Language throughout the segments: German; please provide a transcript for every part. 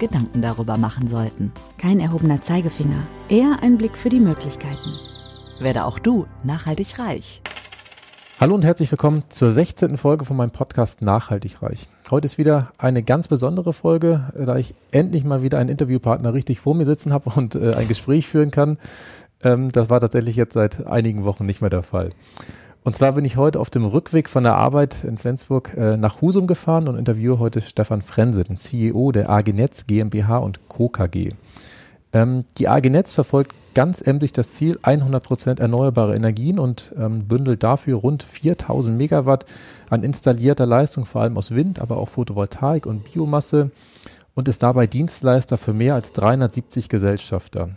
Gedanken darüber machen sollten. Kein erhobener Zeigefinger, eher ein Blick für die Möglichkeiten. Werde auch du nachhaltig reich. Hallo und herzlich willkommen zur 16. Folge von meinem Podcast Nachhaltig Reich. Heute ist wieder eine ganz besondere Folge, da ich endlich mal wieder einen Interviewpartner richtig vor mir sitzen habe und äh, ein Gespräch führen kann. Ähm, das war tatsächlich jetzt seit einigen Wochen nicht mehr der Fall. Und zwar bin ich heute auf dem Rückweg von der Arbeit in Flensburg äh, nach Husum gefahren und interviewe heute Stefan Frense, den CEO der AG Netz GmbH und Co. KG. Ähm, die AG Netz verfolgt ganz emsig das Ziel 100% erneuerbare Energien und ähm, bündelt dafür rund 4000 Megawatt an installierter Leistung, vor allem aus Wind, aber auch Photovoltaik und Biomasse und ist dabei Dienstleister für mehr als 370 Gesellschafter.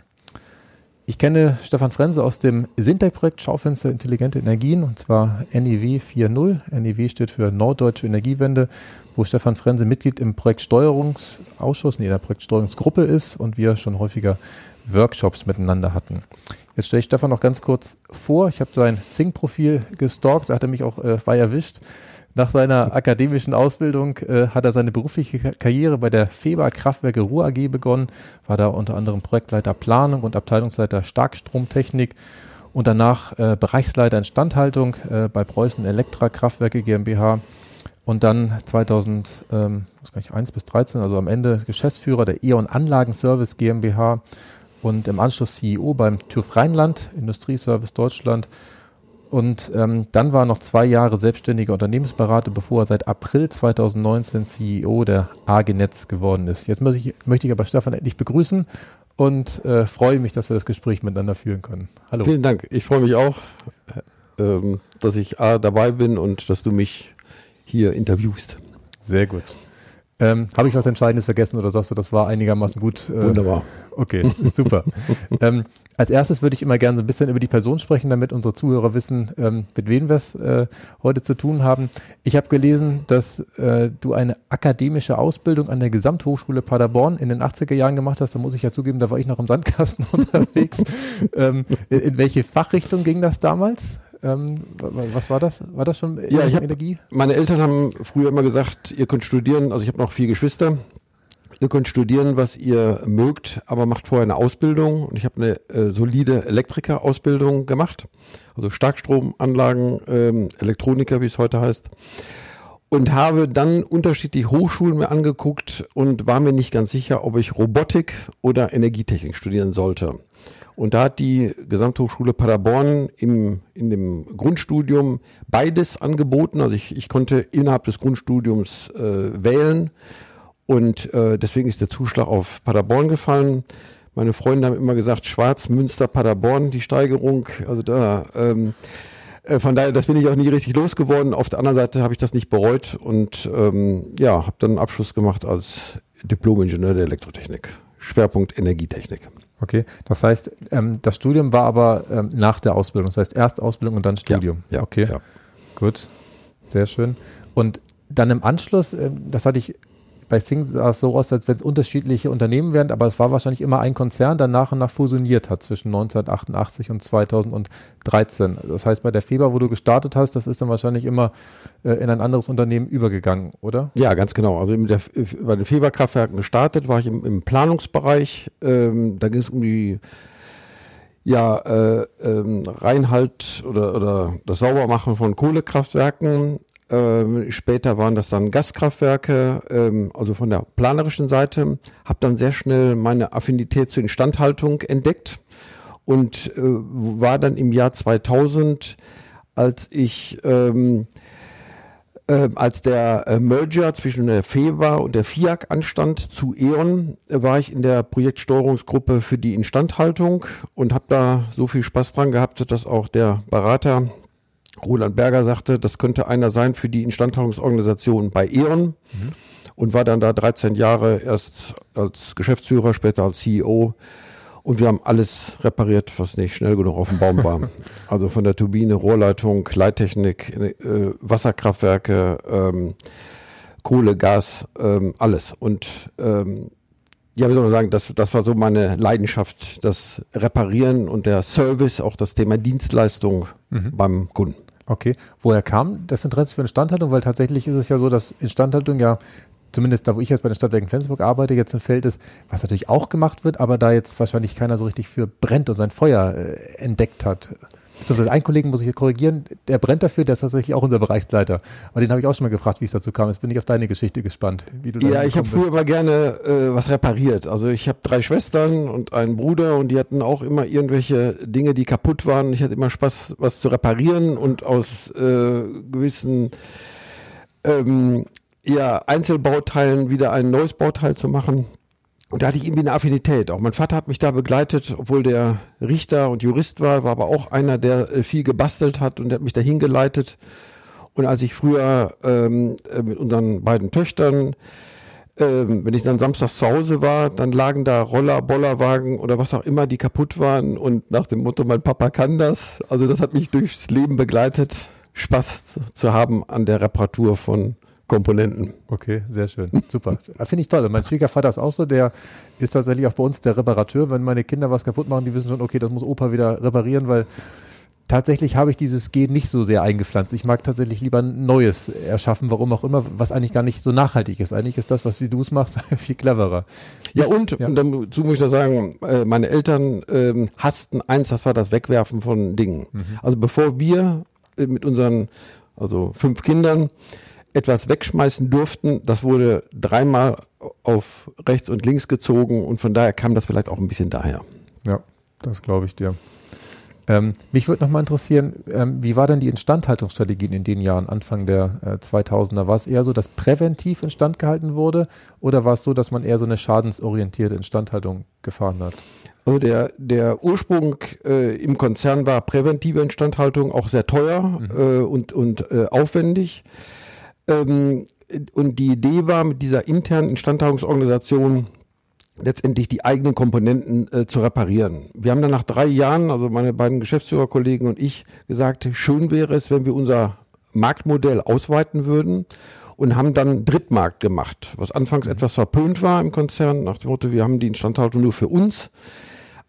Ich kenne Stefan Frense aus dem Sintec-Projekt Schaufenster Intelligente Energien und zwar NEW 4.0. NEW steht für Norddeutsche Energiewende, wo Stefan Frense Mitglied im Projektsteuerungsausschuss, nee, in der Projektsteuerungsgruppe ist und wir schon häufiger Workshops miteinander hatten. Jetzt stelle ich Stefan noch ganz kurz vor. Ich habe sein Zing-Profil gestalkt, da hat er mich auch äh, bei erwischt. Nach seiner akademischen Ausbildung äh, hat er seine berufliche Karriere bei der Feber Kraftwerke Ruhr AG begonnen, war da unter anderem Projektleiter Planung und Abteilungsleiter Starkstromtechnik und danach äh, Bereichsleiter Instandhaltung äh, bei Preußen Elektra Kraftwerke GmbH und dann 2001 ähm, bis 13, also am Ende Geschäftsführer der E.ON Anlagenservice GmbH und im Anschluss CEO beim TÜV Rheinland Industrieservice Deutschland und ähm, dann war er noch zwei Jahre selbstständiger Unternehmensberater, bevor er seit April 2019 CEO der AG Netz geworden ist. Jetzt möchte ich, möchte ich aber Stefan endlich begrüßen und äh, freue mich, dass wir das Gespräch miteinander führen können. Hallo. Vielen Dank. Ich freue mich auch, ähm, dass ich A, dabei bin und dass du mich hier interviewst. Sehr gut. Ähm, Habe ich was Entscheidendes vergessen oder sagst du, das war einigermaßen gut? Äh, Wunderbar. Okay, super. ähm, als erstes würde ich immer gerne so ein bisschen über die Person sprechen, damit unsere Zuhörer wissen, ähm, mit wem wir es äh, heute zu tun haben. Ich habe gelesen, dass äh, du eine akademische Ausbildung an der Gesamthochschule Paderborn in den 80er Jahren gemacht hast. Da muss ich ja zugeben, da war ich noch im Sandkasten unterwegs. ähm, in, in welche Fachrichtung ging das damals? Ähm, was war das? War das schon ja, ich hab, Energie? Meine Eltern haben früher immer gesagt, ihr könnt studieren. Also ich habe noch vier Geschwister. Ihr könnt studieren, was ihr mögt, aber macht vorher eine Ausbildung. Und ich habe eine äh, solide Elektriker-Ausbildung gemacht, also Starkstromanlagen, ähm, Elektroniker, wie es heute heißt. Und habe dann unterschiedliche Hochschulen mir angeguckt und war mir nicht ganz sicher, ob ich Robotik oder Energietechnik studieren sollte. Und da hat die Gesamthochschule Paderborn im, in dem Grundstudium beides angeboten. Also ich, ich konnte innerhalb des Grundstudiums äh, wählen und äh, deswegen ist der Zuschlag auf Paderborn gefallen. Meine Freunde haben immer gesagt, Schwarz, Münster, Paderborn, die Steigerung. Also da, ähm, äh, von daher, das bin ich auch nie richtig losgeworden. Auf der anderen Seite habe ich das nicht bereut und ähm, ja, habe dann einen Abschluss gemacht als Diplom-Ingenieur der Elektrotechnik. Schwerpunkt Energietechnik. Okay, das heißt, ähm, das Studium war aber ähm, nach der Ausbildung. Das heißt, erst Ausbildung und dann Studium. Ja, ja okay. Ja. Gut, sehr schön. Und dann im Anschluss, ähm, das hatte ich bei Sing sah es so aus, als wenn es unterschiedliche Unternehmen wären, aber es war wahrscheinlich immer ein Konzern, der nach und nach fusioniert hat zwischen 1988 und 2013. Das heißt, bei der Feber, wo du gestartet hast, das ist dann wahrscheinlich immer äh, in ein anderes Unternehmen übergegangen, oder? Ja, ganz genau. Also der, bei den Feber-Kraftwerken gestartet, war ich im, im Planungsbereich. Ähm, da ging es um die ja, äh, ähm, Reinhalt oder, oder das Saubermachen von Kohlekraftwerken. Ähm, später waren das dann Gaskraftwerke, ähm, also von der planerischen Seite. Habe dann sehr schnell meine Affinität zur Instandhaltung entdeckt und äh, war dann im Jahr 2000, als ich ähm, äh, als der äh, Merger zwischen der FEBA und der FIAC anstand zu E.ON, war ich in der Projektsteuerungsgruppe für die Instandhaltung und habe da so viel Spaß dran gehabt, dass auch der Berater Roland Berger sagte, das könnte einer sein für die Instandhaltungsorganisation bei E.ON. Mhm. und war dann da 13 Jahre erst als Geschäftsführer, später als CEO. Und wir haben alles repariert, was nicht schnell genug auf dem Baum war. Also von der Turbine, Rohrleitung, Leittechnik, äh, Wasserkraftwerke, ähm, Kohle, Gas, ähm, alles. Und ähm, ja, wie soll man sagen, das, das war so meine Leidenschaft, das Reparieren und der Service, auch das Thema Dienstleistung mhm. beim Kunden. Okay, woher kam das Interesse für Instandhaltung? Weil tatsächlich ist es ja so, dass Instandhaltung ja zumindest da, wo ich jetzt bei den Stadtwerken Flensburg arbeite, jetzt ein Feld ist, was natürlich auch gemacht wird, aber da jetzt wahrscheinlich keiner so richtig für brennt und sein Feuer äh, entdeckt hat. Ein Kollegen muss ich hier korrigieren, der brennt dafür, der ist tatsächlich auch unser Bereichsleiter. Aber den habe ich auch schon mal gefragt, wie es dazu kam. Jetzt bin ich auf deine Geschichte gespannt. Wie du ja, ich habe früher immer gerne äh, was repariert. Also ich habe drei Schwestern und einen Bruder und die hatten auch immer irgendwelche Dinge, die kaputt waren. Ich hatte immer Spaß, was zu reparieren und aus äh, gewissen ähm, ja, Einzelbauteilen wieder ein neues Bauteil zu machen. Und da hatte ich irgendwie eine Affinität. Auch mein Vater hat mich da begleitet, obwohl der Richter und Jurist war, war aber auch einer, der äh, viel gebastelt hat und der hat mich dahin geleitet. Und als ich früher ähm, äh, mit unseren beiden Töchtern, ähm, wenn ich dann samstags zu Hause war, dann lagen da Roller, Bollerwagen oder was auch immer, die kaputt waren. Und nach dem Motto, mein Papa kann das. Also das hat mich durchs Leben begleitet, Spaß zu haben an der Reparatur von Komponenten. Okay, sehr schön. Super. Finde ich toll. Und mein Schwiegervater ist auch so, der ist tatsächlich auch bei uns der Reparateur. Wenn meine Kinder was kaputt machen, die wissen schon, okay, das muss Opa wieder reparieren, weil tatsächlich habe ich dieses Gen nicht so sehr eingepflanzt. Ich mag tatsächlich lieber ein Neues erschaffen, warum auch immer, was eigentlich gar nicht so nachhaltig ist. Eigentlich ist das, was wie du es machst, viel cleverer. Ja, und, ja. und dazu muss ich da sagen, äh, meine Eltern ähm, hassten eins, das war das Wegwerfen von Dingen. Mhm. Also bevor wir äh, mit unseren, also fünf Kindern, etwas wegschmeißen durften, das wurde dreimal auf rechts und links gezogen und von daher kam das vielleicht auch ein bisschen daher. Ja, das glaube ich dir. Ähm, mich würde nochmal interessieren, ähm, wie war denn die Instandhaltungsstrategie in den Jahren, Anfang der äh, 2000er? War es eher so, dass präventiv instand gehalten wurde oder war es so, dass man eher so eine schadensorientierte Instandhaltung gefahren hat? Also der, der Ursprung äh, im Konzern war präventive Instandhaltung, auch sehr teuer mhm. äh, und, und äh, aufwendig. Ähm, und die Idee war, mit dieser internen Instandhaltungsorganisation letztendlich die eigenen Komponenten äh, zu reparieren. Wir haben dann nach drei Jahren, also meine beiden Geschäftsführerkollegen und ich, gesagt, schön wäre es, wenn wir unser Marktmodell ausweiten würden und haben dann Drittmarkt gemacht, was anfangs etwas verpönt war im Konzern, nach dem Motto, wir haben die Instandhaltung nur für uns.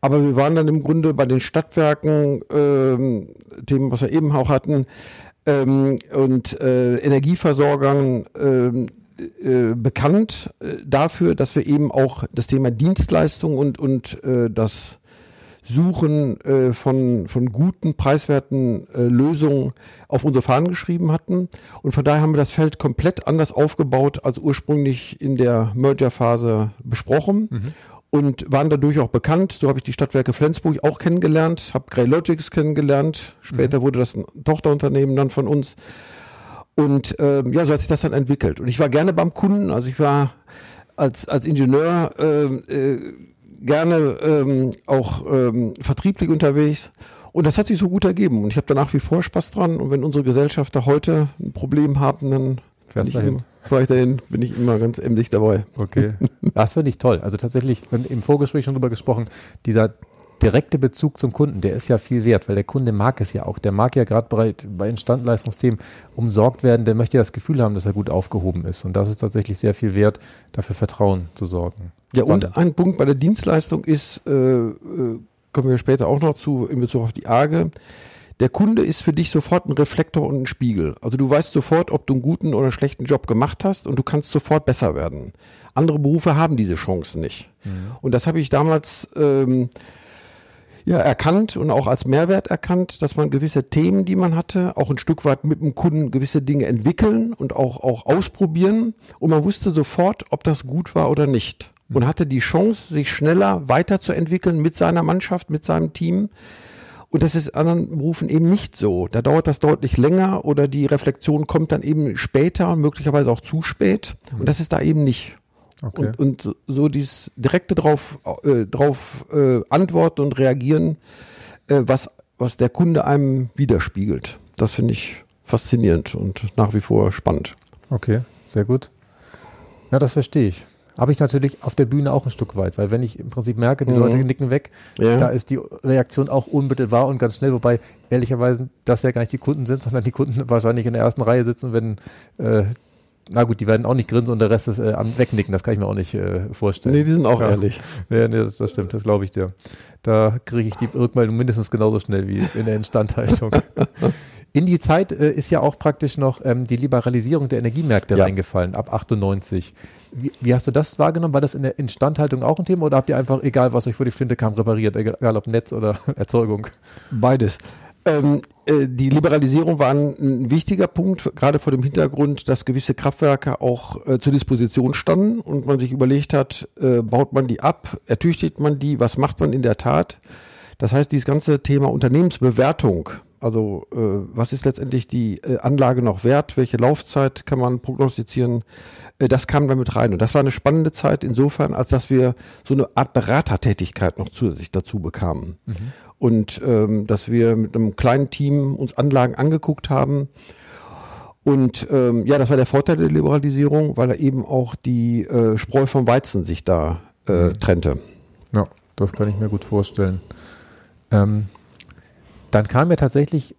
Aber wir waren dann im Grunde bei den Stadtwerken, ähm, Themen, was wir eben auch hatten, ähm, und äh, Energieversorgern ähm, äh, bekannt äh, dafür, dass wir eben auch das Thema Dienstleistung und, und äh, das Suchen äh, von, von guten, preiswerten äh, Lösungen auf unsere Fahnen geschrieben hatten. Und von daher haben wir das Feld komplett anders aufgebaut als ursprünglich in der Merger-Phase besprochen. Mhm und waren dadurch auch bekannt. So habe ich die Stadtwerke Flensburg auch kennengelernt, habe Grey Logics kennengelernt. Später mhm. wurde das ein Tochterunternehmen dann von uns. Und ähm, ja, so hat sich das dann entwickelt. Und ich war gerne beim Kunden, also ich war als, als Ingenieur äh, äh, gerne ähm, auch ähm, vertrieblich unterwegs. Und das hat sich so gut ergeben. Und ich habe da nach wie vor Spaß dran. Und wenn unsere Gesellschafter heute ein Problem haben, dann Fährst dahin. Fahre ich dahin, bin ich immer ganz emsig dabei. Okay. Das finde ich toll. Also tatsächlich, im Vorgespräch schon drüber gesprochen, dieser direkte Bezug zum Kunden, der ist ja viel wert, weil der Kunde mag es ja auch. Der mag ja gerade bei, bei Instandleistungsthemen umsorgt werden, der möchte das Gefühl haben, dass er gut aufgehoben ist. Und das ist tatsächlich sehr viel wert, dafür Vertrauen zu sorgen. Ja, Spannend. und ein Punkt bei der Dienstleistung ist, äh, äh, kommen wir später auch noch zu, in Bezug auf die Arge, der Kunde ist für dich sofort ein Reflektor und ein Spiegel. Also du weißt sofort, ob du einen guten oder schlechten Job gemacht hast und du kannst sofort besser werden. Andere Berufe haben diese Chancen nicht. Mhm. Und das habe ich damals ähm, ja, erkannt und auch als Mehrwert erkannt, dass man gewisse Themen, die man hatte, auch ein Stück weit mit dem Kunden gewisse Dinge entwickeln und auch, auch ausprobieren. Und man wusste sofort, ob das gut war oder nicht. Und mhm. hatte die Chance, sich schneller weiterzuentwickeln mit seiner Mannschaft, mit seinem Team und das ist in anderen Berufen eben nicht so. Da dauert das deutlich länger oder die Reflexion kommt dann eben später, möglicherweise auch zu spät. Und mhm. das ist da eben nicht. Okay. Und, und so dieses direkte drauf, äh, drauf äh, antworten und reagieren, äh, was, was der Kunde einem widerspiegelt. Das finde ich faszinierend und nach wie vor spannend. Okay, sehr gut. Ja, das verstehe ich. Habe ich natürlich auf der Bühne auch ein Stück weit, weil wenn ich im Prinzip merke, die Mhm. Leute nicken weg, Ja. da ist die Reaktion auch unmittelbar und ganz schnell, wobei ehrlicherweise das ja gar nicht die Kunden sind, sondern die Kunden wahrscheinlich in der ersten Reihe sitzen, wenn äh, na gut, die werden auch nicht grinsen und der Rest ist äh, am Wegnicken, das kann ich mir auch nicht äh, vorstellen. Nee, die sind auch Ja. ehrlich. Ja, nee, das, das stimmt, das glaube ich dir. Da kriege ich die Rückmeldung mindestens genauso schnell wie in der Instandhaltung. In die Zeit äh, ist ja auch praktisch noch ähm, die Liberalisierung der Energiemärkte Ja. reingefallen, ab 98. Wie, wie hast du das wahrgenommen? War das in der Instandhaltung auch ein Thema oder habt ihr einfach, egal was euch vor die Flinte kam, repariert, egal, ob Netz oder Erzeugung? Beides. Ähm, äh, die Liberalisierung war ein, ein wichtiger Punkt, gerade vor dem Hintergrund, dass gewisse Kraftwerke auch äh, zur Disposition standen und man sich überlegt hat, äh, baut man die ab, ertüchtigt man die, was macht man in der Tat? Das heißt, dieses ganze Thema Unternehmensbewertung, also äh, was ist letztendlich die äh, Anlage noch wert, welche Laufzeit kann man prognostizieren, äh, das kam damit rein. Und das war eine spannende Zeit insofern, als dass wir so eine Art Beratertätigkeit noch zusätzlich dazu bekamen. Und ähm, dass wir mit einem kleinen Team uns Anlagen angeguckt haben. Und ähm, ja, das war der Vorteil der Liberalisierung, weil er eben auch die äh, Spreu vom Weizen sich da äh, trennte. Ja, das kann ich mir gut vorstellen. Ähm, dann kam ja tatsächlich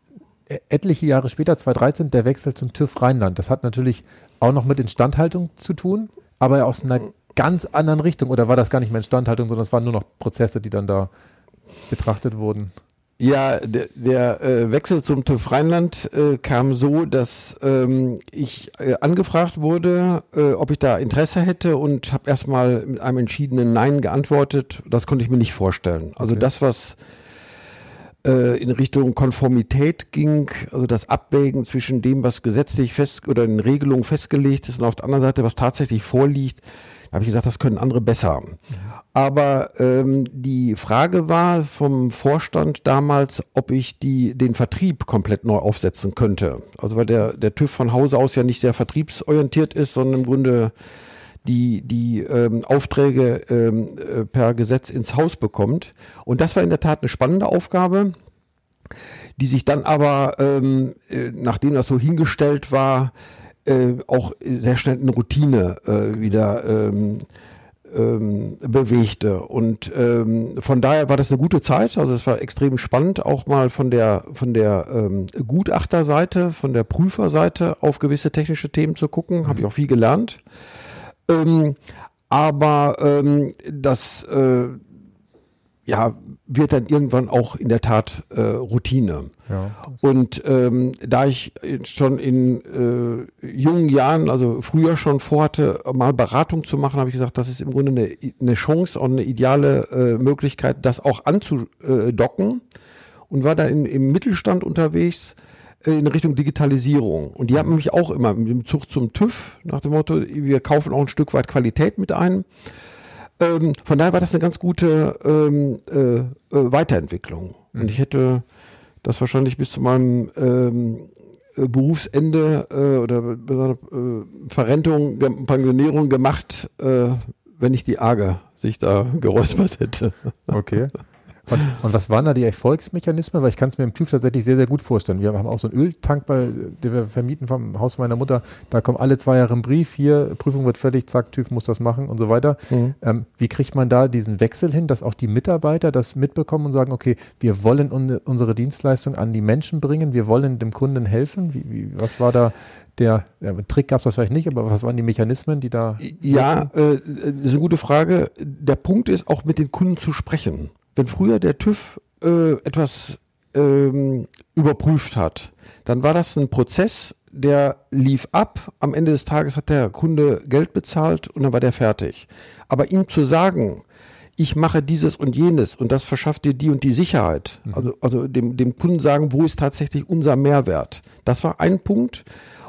e- etliche Jahre später, 2013, der Wechsel zum TÜV Rheinland. Das hat natürlich auch noch mit Instandhaltung zu tun, aber aus einer ganz anderen Richtung. Oder war das gar nicht mehr Instandhaltung, sondern es waren nur noch Prozesse, die dann da betrachtet wurden? Ja, der, der äh, Wechsel zum TÜV Rheinland äh, kam so, dass ähm, ich äh, angefragt wurde, äh, ob ich da Interesse hätte und habe erstmal mit einem entschiedenen Nein geantwortet. Das konnte ich mir nicht vorstellen. Also Okay. das, was äh, in Richtung Konformität ging, also das Abwägen zwischen dem, was gesetzlich fest oder in Regelungen festgelegt ist und auf der anderen Seite, was tatsächlich vorliegt, habe ich gesagt, das können andere besser. Aber ähm, die Frage war vom Vorstand damals, ob ich die, den Vertrieb komplett neu aufsetzen könnte. Also weil der, der TÜV von Hause aus ja nicht sehr vertriebsorientiert ist, sondern im Grunde die, die ähm, Aufträge ähm, äh, per Gesetz ins Haus bekommt. Und das war in der Tat eine spannende Aufgabe, die sich dann aber, ähm, äh, nachdem das so hingestellt war, äh, auch sehr schnell in Routine äh, wieder ähm, ähm, bewegte. Und ähm, von daher war das eine gute Zeit. Also es war extrem spannend, auch mal von der von der ähm, Gutachterseite, von der Prüferseite auf gewisse technische Themen zu gucken. Habe ich auch viel gelernt. Ähm, aber ähm, das äh, ja, wird dann irgendwann auch in der Tat äh, Routine. Ja. Und ähm, da ich schon in äh, jungen Jahren, also früher schon vorhatte, mal Beratung zu machen, habe ich gesagt, das ist im Grunde eine, eine Chance und eine ideale äh, Möglichkeit, das auch anzudocken. Und war da im Mittelstand unterwegs in Richtung Digitalisierung. Und die haben mich auch immer mit dem Zug zum TÜV nach dem Motto, wir kaufen auch ein Stück weit Qualität mit ein. Ähm, von daher war das eine ganz gute ähm, äh, äh, Weiterentwicklung. Und ich hätte das wahrscheinlich bis zu meinem ähm, äh, Berufsende äh, oder äh, Verrentung, Pensionierung gemacht, äh, wenn nicht die Arge sich da geräuspert hätte. Okay. Und, und was waren da die Erfolgsmechanismen? Weil ich kann es mir im TÜV tatsächlich sehr, sehr gut vorstellen. Wir haben auch so einen Öltank, bei, den wir vermieten vom Haus meiner Mutter. Da kommen alle zwei Jahre ein Brief, hier, Prüfung wird fertig, zack, TÜV muss das machen und so weiter. Ähm, wie kriegt man da diesen Wechsel hin, dass auch die Mitarbeiter das mitbekommen und sagen, okay, wir wollen un unsere Dienstleistung an die Menschen bringen, wir wollen dem Kunden helfen? Wie, wie, was war da der, ja, Trick gab es wahrscheinlich nicht, aber was waren die Mechanismen, die da... Ja, äh, das ist eine gute Frage. Der Punkt ist auch mit den Kunden zu sprechen. Wenn früher der TÜV äh, etwas ähm, überprüft hat, dann war das ein Prozess, der lief ab. Am Ende des Tages hat der Kunde Geld bezahlt und dann war der fertig. Aber ihm zu sagen, ich mache dieses und jenes und das verschafft dir die und die Sicherheit. Also, also dem, dem Kunden sagen, wo ist tatsächlich unser Mehrwert. Das war ein Punkt.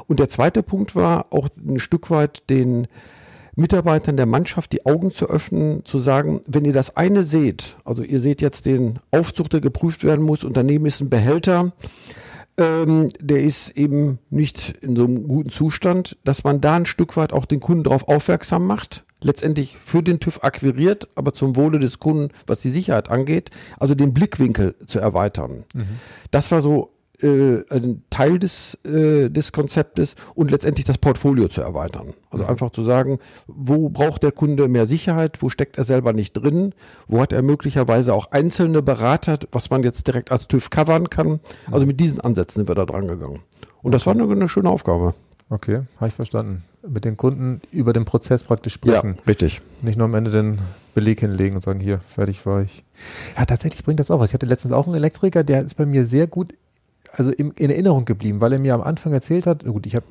Und der zweite Punkt war auch ein Stück weit den Mitarbeitern der Mannschaft die Augen zu öffnen, zu sagen, wenn ihr das eine seht, also ihr seht jetzt den Aufzug, der geprüft werden muss und daneben ist ein Behälter, ähm, der ist eben nicht in so einem guten Zustand, dass man da ein Stück weit auch den Kunden darauf aufmerksam macht, letztendlich für den TÜV akquiriert, aber zum Wohle des Kunden, was die Sicherheit angeht, also den Blickwinkel zu erweitern. Das war so äh, ein Teil des, äh, des Konzeptes und letztendlich das Portfolio zu erweitern. Also Mhm. einfach zu sagen, wo braucht der Kunde mehr Sicherheit, wo steckt er selber nicht drin, wo hat er möglicherweise auch einzelne Berater, was man jetzt direkt als TÜV covern kann. Also mit diesen Ansätzen sind wir da dran gegangen. Und das war eine, eine schöne Aufgabe. Okay, habe ich verstanden. Mit den Kunden über den Prozess praktisch sprechen. Ja, richtig. Nicht nur am Ende den Beleg hinlegen und sagen, hier, fertig war ich. Ja, tatsächlich bringt das auch was. Ich hatte letztens auch einen Elektriker, der ist bei mir sehr gut, also im, in Erinnerung geblieben, weil er mir am Anfang erzählt hat, gut, ich habe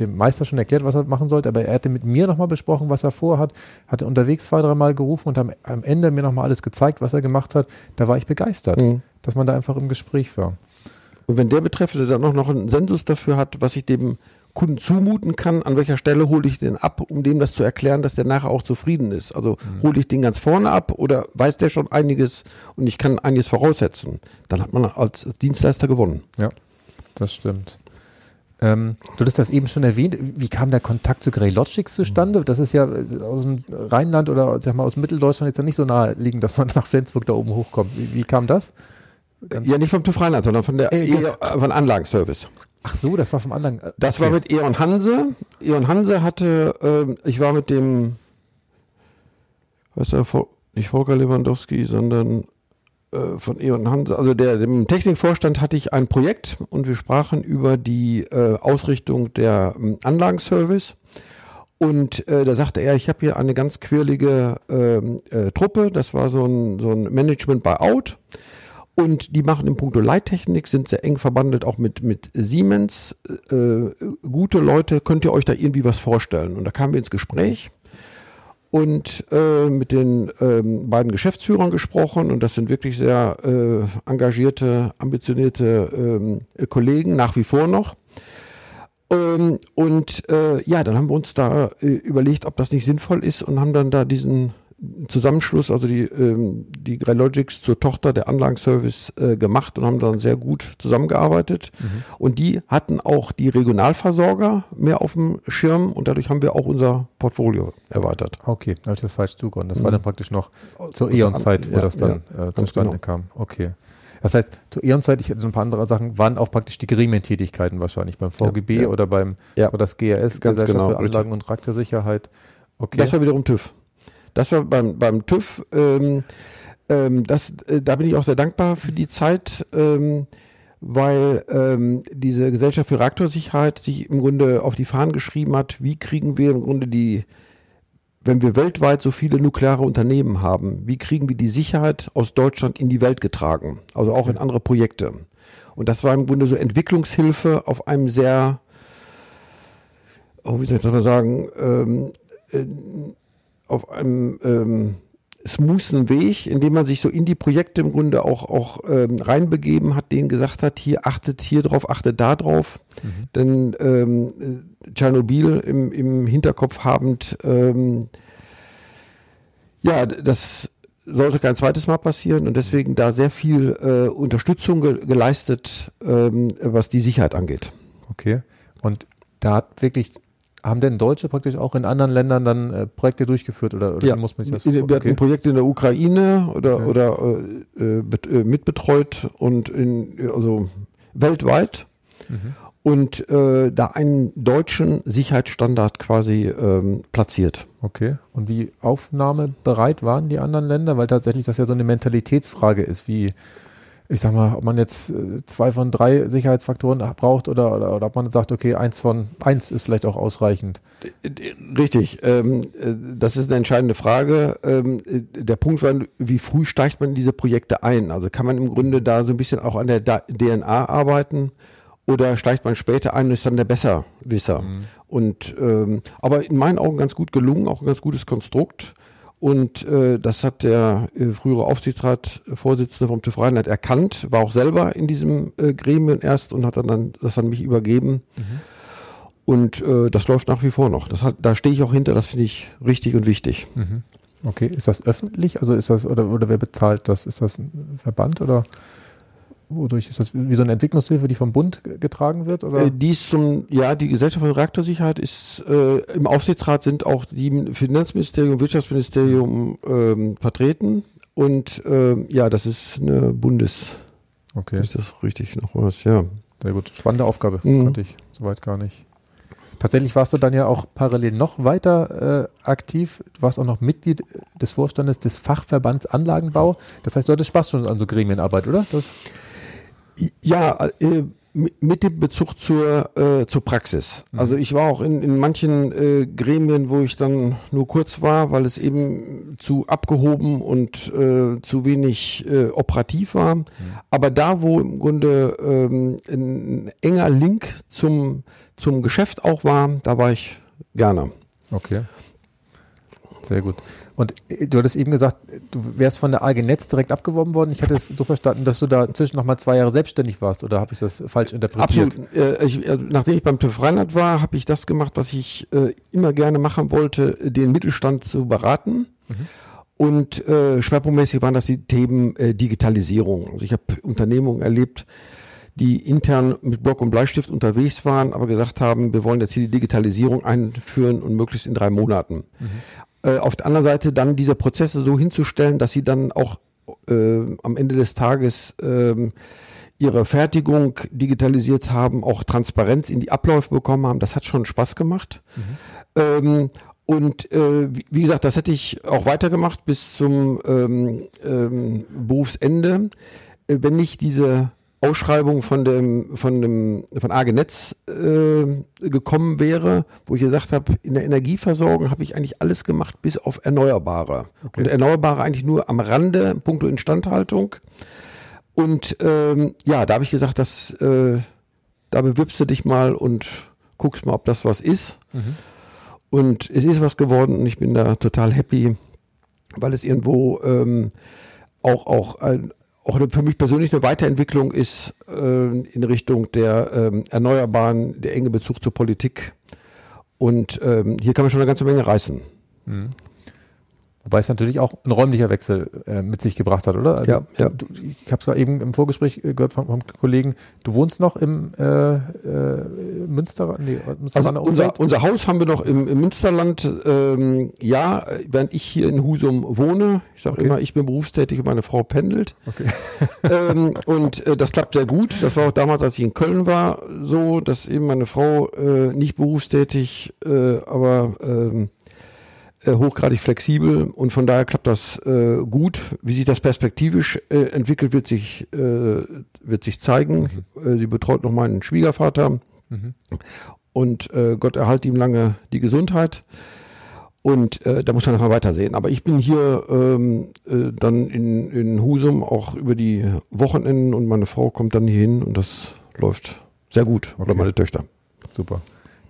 dem Meister schon erklärt, was er machen sollte, aber er hatte mit mir nochmal besprochen, was er vorhat, hatte unterwegs zwei, dreimal gerufen und am, am Ende mir nochmal alles gezeigt, was er gemacht hat. Da war ich begeistert, Mhm. dass man da einfach im Gespräch war. Und wenn der Betreffende dann auch noch einen Sensus dafür hat, was ich dem Kunden zumuten kann, an welcher Stelle hole ich den ab, um dem das zu erklären, dass der nachher auch zufrieden ist. Also hole ich den ganz vorne ab oder weiß der schon einiges und ich kann einiges voraussetzen, dann hat man als Dienstleister gewonnen. Ja, das stimmt. Ähm, du hast das eben schon erwähnt. Wie kam der Kontakt zu Grey Logics zustande? Das ist ja äh, aus dem Rheinland oder sag mal aus Mitteldeutschland jetzt ja nicht so nahe liegen, dass man nach Flensburg da oben hochkommt. Wie, wie kam das? Ganz- Ja, nicht vom TÜV Rheinland, sondern von der Äh, e äh, von Anlagenservice. Ach so, das war vom anderen. äh, Das okay. war mit Eon Hanse. Eon Hanse hatte, ähm, ich war mit dem, was er, nicht Volker Lewandowski, sondern äh, von Eon Hanse, also der, dem Technikvorstand hatte ich ein Projekt und wir sprachen über die äh, Ausrichtung der ähm, Anlagenservice. Und äh, da sagte er, ich habe hier eine ganz quirlige ähm, äh, Truppe, das war so ein, so ein Management by Out. Und die machen im Punkto Leittechnik, sind sehr eng verbandelt auch mit, mit Siemens. Äh, gute Leute, könnt ihr euch da irgendwie was vorstellen? Und da kamen wir ins Gespräch und äh, mit den ähm, beiden Geschäftsführern gesprochen. Und das sind wirklich sehr äh, engagierte, ambitionierte ähm, Kollegen, nach wie vor noch. Ähm, und äh, ja, dann haben wir uns da äh, überlegt, ob das nicht sinnvoll ist und haben dann da diesen Zusammenschluss, also die, ähm, die Greylogics zur Tochter der Anlagenservice äh, gemacht und haben dann sehr gut zusammengearbeitet. Und die hatten auch die Regionalversorger mehr auf dem Schirm und dadurch haben wir auch unser Portfolio erweitert. Okay, da habe ich das falsch zugeordnet. Das Mhm. war dann praktisch noch zur Aus der Eon-Zeit, wo An- das ja, dann ja, äh, zustande genau. kam. Okay. Das heißt, zur Eon-Zeit, ich hatte so ein paar andere Sachen, waren auch praktisch die Gremientätigkeiten wahrscheinlich beim VGB ja. oder beim Ja. oder das GRS, Ganz Gesellschaft genau, für Anlagen und Traktorsicherheit. Okay. Das war wiederum TÜV. Das war beim, beim TÜV, ähm, ähm, das, äh, da bin ich auch sehr dankbar für die Zeit, ähm, weil ähm, diese Gesellschaft für Reaktorsicherheit sich im Grunde auf die Fahnen geschrieben hat, wie kriegen wir im Grunde die, wenn wir weltweit so viele nukleare Unternehmen haben, wie kriegen wir die Sicherheit aus Deutschland in die Welt getragen, also auch in andere Projekte. Und das war im Grunde so Entwicklungshilfe auf einem sehr, oh, wie soll ich das mal sagen, ähm, äh, auf einem ähm, smoothen Weg, in dem man sich so in die Projekte im Grunde auch, auch ähm, reinbegeben hat, denen gesagt hat, hier achtet hier drauf, achtet da drauf. Denn ähm, äh, Tschernobyl im, im Hinterkopf habend, ähm, ja, das sollte kein zweites Mal passieren und deswegen da sehr viel äh, Unterstützung ge geleistet, ähm, was die Sicherheit angeht. Okay. Und da hat wirklich, haben denn Deutsche praktisch auch in anderen Ländern dann äh, Projekte durchgeführt oder, oder wie muss man sich das wir hatten okay. Projekte in der Ukraine oder, Okay. oder äh, äh, bet- äh, mitbetreut und in, also weltweit Mhm. und äh, da einen deutschen Sicherheitsstandard quasi ähm, platziert. Okay. Und wie aufnahmebereit waren die anderen Länder? Weil tatsächlich das ja so eine Mentalitätsfrage ist, wie, ich sag mal, ob man jetzt äh, zwei von drei Sicherheitsfaktoren braucht oder, oder, oder ob man sagt, okay, eins von eins ist vielleicht auch ausreichend. Richtig, ähm, äh, das ist eine entscheidende Frage. Ähm, äh, der Punkt war, wie früh steigt man in diese Projekte ein? Also kann man im Grunde da so ein bisschen auch an der DNA arbeiten oder steigt man später ein und ist dann der Besserwisser? Und ähm, aber in meinen Augen ganz gut gelungen, auch ein ganz gutes Konstrukt. Und äh, das hat der äh, frühere Aufsichtsratsvorsitzende vom TÜV Rheinland erkannt, war auch selber in diesem äh, Gremium erst und hat dann, dann das an mich übergeben. Und äh, das läuft nach wie vor noch. Das hat, da stehe ich auch hinter, das finde ich richtig und wichtig. Okay. Ist das öffentlich? Also ist das, oder, oder wer bezahlt das? Ist das ein Verband oder wodurch ist das wie so eine Entwicklungshilfe, die vom Bund ge- getragen wird? Oder? Äh, dies zum, ja, die Gesellschaft für Reaktorsicherheit ist, äh, im Aufsichtsrat sind auch die Finanzministerium, Wirtschaftsministerium ähm, vertreten. Und äh, ja, das ist eine Bundes, okay. ist das richtig noch was, ja. Sehr gut. Spannende Aufgabe. Mhm. Kannte ich soweit gar nicht. Tatsächlich warst du dann ja auch parallel noch weiter äh, aktiv. Du warst auch noch Mitglied des Vorstandes des Fachverbands Anlagenbau. Das heißt, du hattest Spaß schon an so Gremienarbeit, oder? Das, Ja, äh, mit dem Bezug zur, äh, zur Praxis. Also ich war auch in, in manchen äh, Gremien, wo ich dann nur kurz war, weil es eben zu abgehoben und äh, zu wenig äh, operativ war. Aber da, wo im Grunde ähm, ein enger Link zum, zum Geschäft auch war, da war ich gerne. okay. Sehr gut. Und äh, du hattest eben gesagt, du wärst von der AG Netz direkt abgeworben worden. Ich hatte es so verstanden, dass du da zwischen noch mal zwei Jahre selbstständig warst. Oder habe ich das falsch interpretiert? Absolut. Äh, ich, äh, nachdem ich beim TÜV Rheinland war, habe ich das gemacht, was ich äh, immer gerne machen wollte, den Mittelstand zu beraten. Und äh, schwerpunktmäßig waren das die Themen Digitalisierung. Also ich habe Unternehmungen erlebt, die intern mit Block und Bleistift unterwegs waren, aber gesagt haben, wir wollen jetzt hier die Digitalisierung einführen und möglichst in drei Monaten. Äh, auf der anderen Seite dann diese Prozesse so hinzustellen, dass sie dann auch äh, am Ende des Tages ähm, ihre Fertigung digitalisiert haben, auch Transparenz in die Abläufe bekommen haben. Das hat schon Spaß gemacht. Ähm, und äh, wie wie gesagt, das hätte ich auch weitergemacht bis zum ähm, ähm, Berufsende, äh, wenn nicht diese Ausschreibung von dem von dem von AG Netz äh, gekommen wäre, wo ich gesagt habe, in der Energieversorgung habe ich eigentlich alles gemacht bis auf Erneuerbare und Erneuerbare eigentlich nur am Rande punkto Instandhaltung. Und ähm, ja, da habe ich gesagt, dass äh, da bewirbst du dich mal und guckst mal, ob das was ist. Und es ist was geworden und ich bin da total happy, weil es irgendwo ähm, auch auch ein, auch für mich persönlich eine Weiterentwicklung ist äh, in Richtung der ähm, Erneuerbaren, der enge Bezug zur Politik. Und ähm, hier kann man schon eine ganze Menge reißen. Wobei es natürlich auch ein räumlicher Wechsel äh, mit sich gebracht hat, oder? Also Ja, ja. Du, ich habe es ja eben im Vorgespräch äh, gehört vom, vom Kollegen, du wohnst noch im äh, äh, Münster, nee, Münsteraner Also unser, unser Haus haben wir noch im, im Münsterland. Ähm, ja, während ich hier in Husum wohne. Ich sage Okay. immer, ich bin berufstätig und meine Frau pendelt. Okay. ähm, und äh, das klappt sehr gut. Das war auch damals, als ich in Köln war, so, dass eben meine Frau äh, nicht berufstätig, äh, aber ähm, äh, hochgradig flexibel und von daher klappt das äh, gut. Wie sich das perspektivisch äh, entwickelt, wird sich, äh, wird sich zeigen. Äh, sie betreut noch meinen Schwiegervater und äh, Gott erhalte ihm lange die Gesundheit. Und äh, da muss man noch mal weitersehen. Aber ich bin hier ähm, äh, dann in, in Husum auch über die Wochenenden und meine Frau kommt dann hier hin und das läuft sehr gut. Oder Okay. meine Töchter. Super.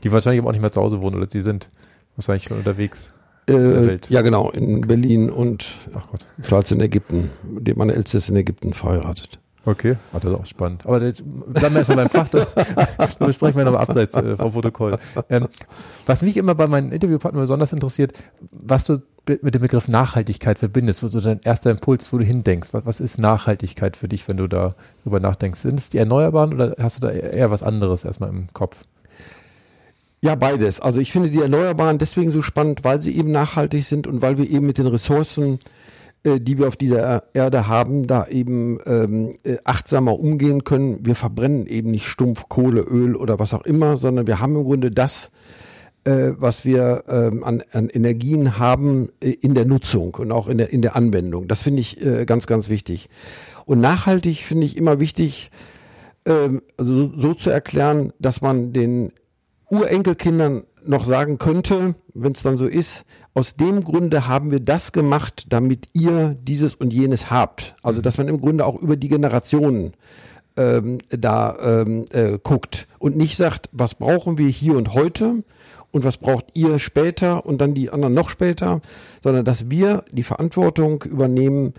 Die wahrscheinlich aber auch nicht mehr zu Hause wohnen oder die sind wahrscheinlich schon unterwegs. Äh, ja, genau, in Berlin und Ach Gott. Schwarz in Ägypten. Die- Meine Älteste ist in Ägypten verheiratet. Okay. Ach, das ist auch spannend. Aber jetzt bleiben wir erstmal beim Fach. Das, das besprechen wir nochmal abseits äh, vom Protokoll. Ähm, was mich immer bei meinen Interviewpartnern besonders interessiert, was du mit dem Begriff Nachhaltigkeit verbindest, wo so dein erster Impuls, wo du hindenkst. Was, was ist Nachhaltigkeit für dich, wenn du darüber nachdenkst? Sind es die Erneuerbaren oder hast du da eher was anderes erstmal im Kopf? Ja, beides. Also ich finde die Erneuerbaren deswegen so spannend, weil sie eben nachhaltig sind und weil wir eben mit den Ressourcen, äh, die wir auf dieser Erde haben, da eben ähm, äh, achtsamer umgehen können. Wir verbrennen eben nicht stumpf Kohle, Öl oder was auch immer, sondern wir haben im Grunde das, äh, was wir ähm, an, an Energien haben äh, in der Nutzung und auch in der, in der Anwendung. Das finde ich äh, ganz, ganz wichtig. Und nachhaltig finde ich immer wichtig, ähm, also so, so zu erklären, dass man den Urenkelkindern noch sagen könnte, wenn es dann so ist, aus dem Grunde haben wir das gemacht, damit ihr dieses und jenes habt. Also dass man im Grunde auch über die Generationen ähm, da ähm, äh, guckt und nicht sagt, was brauchen wir hier und heute und was braucht ihr später und dann die anderen noch später, sondern dass wir die Verantwortung übernehmen,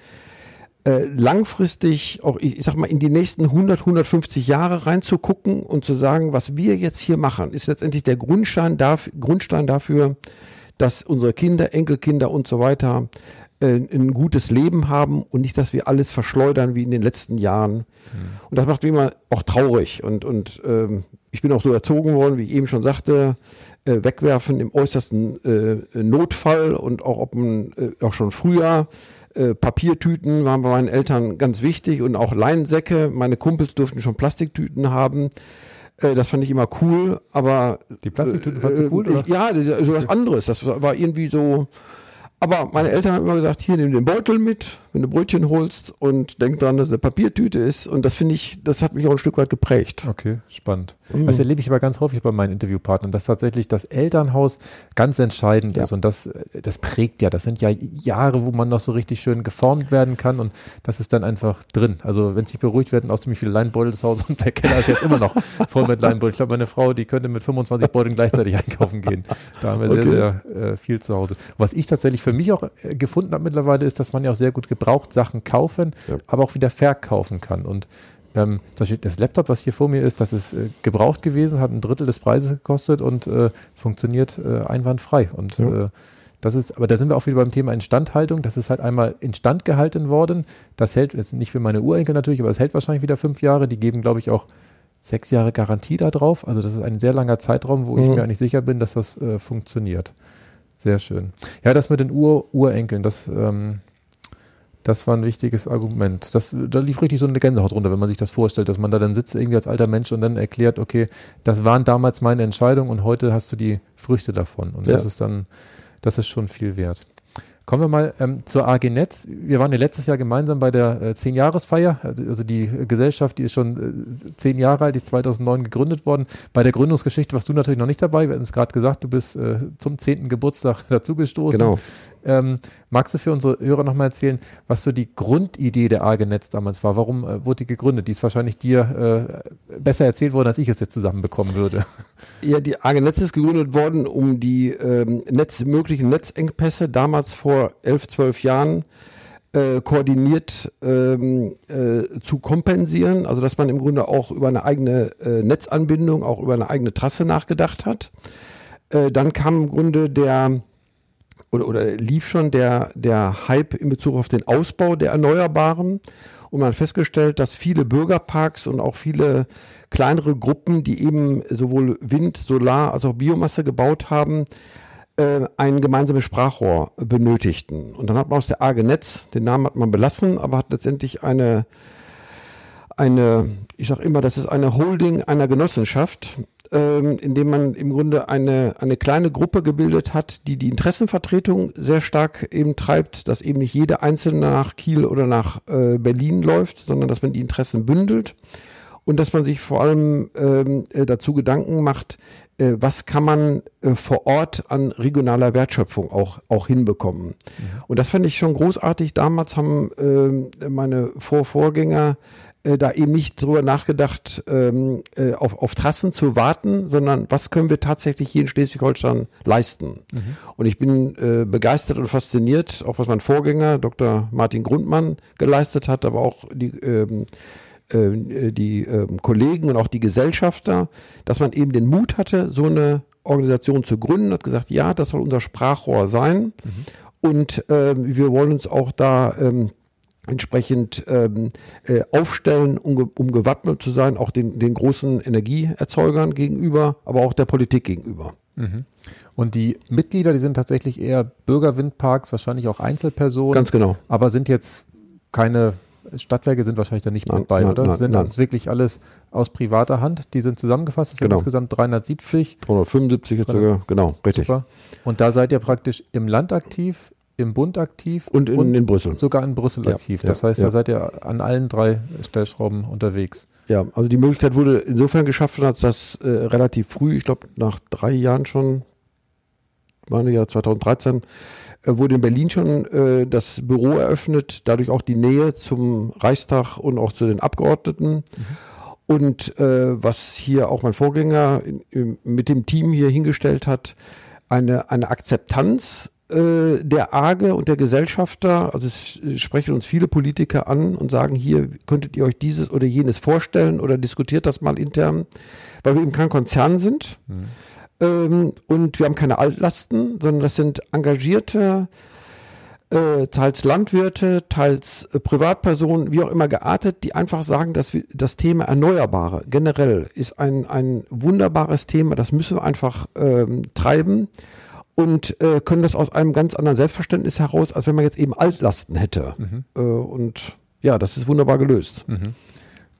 äh, langfristig auch, ich, ich sag mal, in die nächsten 100, 150 Jahre reinzugucken und zu sagen, was wir jetzt hier machen, ist letztendlich der Grundstein, darf, Grundstein dafür, dass unsere Kinder, Enkelkinder und so weiter äh, ein gutes Leben haben und nicht, dass wir alles verschleudern wie in den letzten Jahren. Und das macht mich immer auch traurig. Und, und ähm, ich bin auch so erzogen worden, wie ich eben schon sagte, äh, wegwerfen im äußersten äh, Notfall und auch ob man äh, auch schon früher äh, Papiertüten waren bei meinen Eltern ganz wichtig und auch Leinsäcke. Meine Kumpels durften schon Plastiktüten haben. Äh, das fand ich immer cool, aber. Die Plastiktüten fandst du cool, äh, oder? Ja, so was anderes. Das war irgendwie so. Aber meine Eltern haben immer gesagt, hier nimm den Beutel mit, wenn du Brötchen holst und denk dran, dass es eine Papiertüte ist. Und das finde ich, das hat mich auch ein Stück weit geprägt. Okay, spannend. Mhm. Das erlebe ich aber ganz häufig bei meinen Interviewpartnern, dass tatsächlich das Elternhaus ganz entscheidend Ja. ist. Und das, das prägt ja. Das sind ja Jahre, wo man noch so richtig schön geformt werden kann. Und das ist dann einfach drin. Also wenn sich beruhigt werden, auch ziemlich viele Leinbeutel das Haus und der Keller ist jetzt immer noch voll mit Leinbeuteln. Ich glaube, meine Frau, die könnte mit 25 Beuteln gleichzeitig einkaufen gehen. Da haben wir Okay. sehr, sehr äh, viel zu Hause. Was ich tatsächlich für mich auch äh, gefunden habe mittlerweile, ist, dass man ja auch sehr gut gebraucht Sachen kaufen, Ja. aber auch wieder verkaufen kann. Und ähm, zum Beispiel das Laptop, was hier vor mir ist, das ist äh, gebraucht gewesen, hat ein Drittel des Preises gekostet und äh, funktioniert äh, einwandfrei. Und Ja. äh, das ist, aber da sind wir auch wieder beim Thema Instandhaltung. Das ist halt einmal instand gehalten worden. Das hält jetzt nicht für meine Urenkel natürlich, aber es hält wahrscheinlich wieder fünf Jahre. Die geben, glaube ich, auch sechs Jahre Garantie da drauf. Also das ist ein sehr langer Zeitraum, wo ich Mhm. mir eigentlich sicher bin, dass das äh, funktioniert. Sehr schön. Ja, das mit den Ur Urenkeln, das, ähm, das war ein wichtiges Argument. Das, da lief richtig so eine Gänsehaut runter, wenn man sich das vorstellt, dass man da dann sitzt irgendwie als alter Mensch und dann erklärt, okay, das waren damals meine Entscheidungen und heute hast du die Früchte davon. Und Ja. das ist dann, das ist schon viel wert. Kommen wir mal ähm, zur AG Netz. Wir waren ja letztes Jahr gemeinsam bei der äh, Zehn-Jahres-Feier. Also die äh, Gesellschaft, die ist schon äh, zehn Jahre alt, die ist 2009 gegründet worden. Bei der Gründungsgeschichte warst du natürlich noch nicht dabei. Wir hatten es gerade gesagt, du bist äh, zum zehnten Geburtstag dazugestoßen. Genau. Ähm, magst du für unsere Hörer nochmal erzählen, was so die Grundidee der AG Netz damals war? Warum äh, wurde die gegründet? Die ist wahrscheinlich dir äh, besser erzählt worden, als ich es jetzt zusammenbekommen würde. Ja, die AG Netz ist gegründet worden, um die ähm, Netz, möglichen Netzengpässe damals vor elf, zwölf Jahren äh, koordiniert ähm, äh, zu kompensieren. Also dass man im Grunde auch über eine eigene äh, Netzanbindung, auch über eine eigene Trasse nachgedacht hat. Äh, dann kam im Grunde der oder, oder lief schon der, der Hype in Bezug auf den Ausbau der Erneuerbaren. Und man hat festgestellt, dass viele Bürgerparks und auch viele kleinere Gruppen, die eben sowohl Wind, Solar als auch Biomasse gebaut haben, äh, ein gemeinsames Sprachrohr benötigten. Und dann hat man aus der AG Netz, den Namen hat man belassen, aber hat letztendlich eine, eine ich sage immer, das ist eine Holding einer Genossenschaft, ähm, indem man im Grunde eine, eine kleine Gruppe gebildet hat, die die Interessenvertretung sehr stark eben treibt, dass eben nicht jeder Einzelne nach Kiel oder nach äh, Berlin läuft, sondern dass man die Interessen bündelt und dass man sich vor allem ähm, äh, dazu Gedanken macht, äh, was kann man äh, vor Ort an regionaler Wertschöpfung auch, auch hinbekommen. Und das fand ich schon großartig. Damals haben ähm, meine Vorvorgänger äh, da eben nicht drüber nachgedacht, ähm, äh, auf, auf Trassen zu warten, sondern was können wir tatsächlich hier in Schleswig-Holstein leisten. Und ich bin äh, begeistert und fasziniert, auch was mein Vorgänger, Dr. Martin Grundmann, geleistet hat, aber auch die ähm, äh, die ähm, Kollegen und auch die Gesellschafter, dass man eben den Mut hatte, so eine Organisation zu gründen, hat gesagt, ja, das soll unser Sprachrohr sein. Und ähm, wir wollen uns auch da ähm, entsprechend ähm, äh, aufstellen, um, um gewappnet zu sein, auch den, den großen Energieerzeugern gegenüber, aber auch der Politik gegenüber. Und die Mitglieder, die sind tatsächlich eher Bürgerwindparks, wahrscheinlich auch Einzelpersonen, Ganz genau. aber sind jetzt keine Stadtwerke sind wahrscheinlich da nicht Nein, mit bei, nein, oder? nein, sind nein. das wirklich alles aus privater Hand? Die sind zusammengefasst, es sind Genau. insgesamt 370. 375 jetzt sogar, genau, richtig. Super. Und da seid ihr praktisch im Land aktiv, im Bund aktiv Und in, in Brüssel. sogar in Brüssel Ja, aktiv. ja, Das heißt, ja. da seid ihr an allen drei Stellschrauben unterwegs. Ja, also die Möglichkeit wurde insofern geschaffen, als das äh, relativ früh, ich glaube nach drei Jahren schon, meine Jahr 2013, äh, wurde in Berlin schon äh, das Büro eröffnet, dadurch auch die Nähe zum Reichstag und auch zu den Abgeordneten. Und äh, was hier auch mein Vorgänger in, in, mit dem Team hier hingestellt hat, eine, eine Akzeptanz der AGE und der Gesellschafter. Also es sprechen uns viele Politiker an und sagen, hier könntet ihr euch dieses oder jenes vorstellen oder diskutiert das mal intern, weil wir eben kein Konzern sind. Ähm, und wir haben keine Altlasten, sondern das sind engagierte äh, teils Landwirte, teils äh, Privatpersonen, wie auch immer geartet, die einfach sagen, dass wir das Thema Erneuerbare generell ist ein, ein wunderbares Thema, das müssen wir einfach ähm, treiben. Und äh, können das aus einem ganz anderen Selbstverständnis heraus, als wenn man jetzt eben Altlasten hätte. Mhm. Äh, und ja, das ist wunderbar gelöst. Mhm.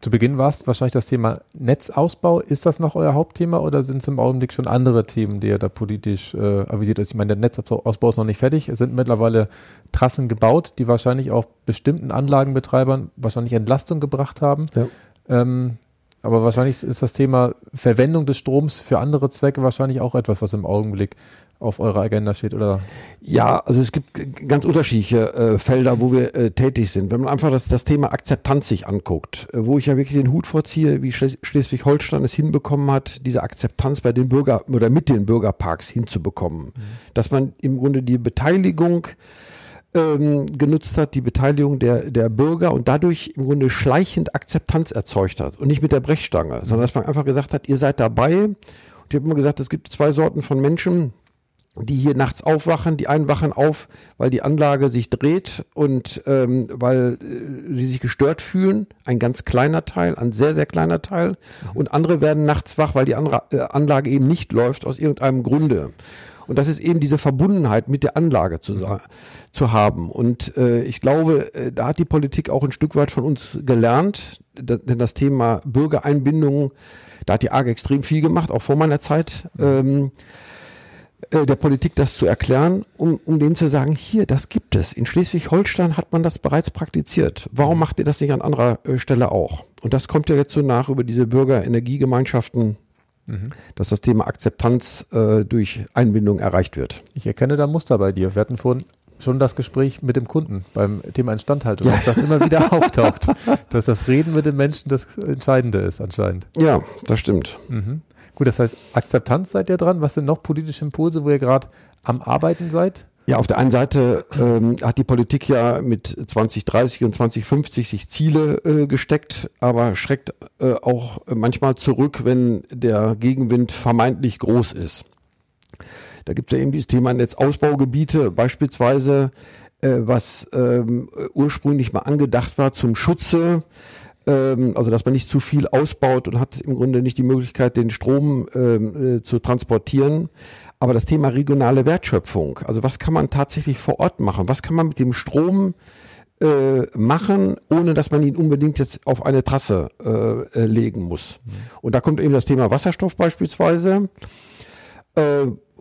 Zu Beginn war es wahrscheinlich das Thema Netzausbau. Ist das noch euer Hauptthema oder sind es im Augenblick schon andere Themen, die ihr da politisch äh, avisiert ist? Ich meine, der Netzausbau ist noch nicht fertig. Es sind mittlerweile Trassen gebaut, die wahrscheinlich auch bestimmten Anlagenbetreibern wahrscheinlich Entlastung gebracht haben. Ja. Ähm, aber wahrscheinlich ist das Thema Verwendung des Stroms für andere Zwecke wahrscheinlich auch etwas, was im Augenblick auf eurer Agenda steht, oder? Ja, also es gibt ganz unterschiedliche äh, Felder, wo wir äh, tätig sind. Wenn man einfach das, das Thema Akzeptanz sich anguckt, äh, wo ich ja wirklich den Hut vorziehe, wie Schles Schleswig-Holstein es hinbekommen hat, diese Akzeptanz bei den Bürger oder mit den Bürgerparks hinzubekommen. Mhm. Dass man im Grunde die Beteiligung ähm, genutzt hat, die Beteiligung der, der Bürger und dadurch im Grunde schleichend Akzeptanz erzeugt hat und nicht mit der Brechstange, sondern dass man einfach gesagt hat, ihr seid dabei. Und ich habe immer gesagt, es gibt zwei Sorten von Menschen, die hier nachts aufwachen. Die einen wachen auf, weil die Anlage sich dreht und ähm, weil äh, sie sich gestört fühlen. Ein ganz kleiner Teil, ein sehr, sehr kleiner Teil. Und andere werden nachts wach, weil die Anra äh, Anlage eben nicht läuft aus irgendeinem Grunde. Und das ist eben diese Verbundenheit mit der Anlage zu, zu haben. Und äh, ich glaube, äh, da hat die Politik auch ein Stück weit von uns gelernt, da, denn das Thema Bürgereinbindung, da hat die AG extrem viel gemacht, auch vor meiner Zeit. Ähm, äh, der Politik das zu erklären, um, um denen zu sagen, hier, das gibt es. In Schleswig-Holstein hat man das bereits praktiziert. Warum macht ihr das nicht an anderer äh, Stelle auch? Und das kommt ja jetzt so nach über diese Bürgerenergiegemeinschaften Mhm. dass das Thema Akzeptanz äh, durch Einbindung erreicht wird. Ich erkenne da Muster bei dir. Wir hatten vorhin schon das Gespräch mit dem Kunden beim Thema Instandhaltung, ja. dass das immer wieder auftaucht, dass das Reden mit den Menschen das Entscheidende ist anscheinend. Ja, das stimmt. Mhm. Gut, das heißt, Akzeptanz seid ihr dran. Was sind noch politische Impulse, wo ihr gerade am Arbeiten seid? Ja, auf der einen Seite ähm, hat die Politik ja mit 2030 und 2050 sich Ziele äh, gesteckt, aber schreckt äh, auch manchmal zurück, wenn der Gegenwind vermeintlich groß ist. Da gibt es ja eben dieses Thema Netzausbaugebiete, beispielsweise, äh, was ähm, ursprünglich mal angedacht war zum Schutze also dass man nicht zu viel ausbaut und hat im Grunde nicht die Möglichkeit, den Strom ähm, äh, zu transportieren. Aber das Thema regionale Wertschöpfung, also was kann man tatsächlich vor Ort machen? Was kann man mit dem Strom äh, machen, ohne dass man ihn unbedingt jetzt auf eine Trasse äh, äh legen muss? Mhm. Und da kommt eben das Thema Wasserstoff beispielsweise.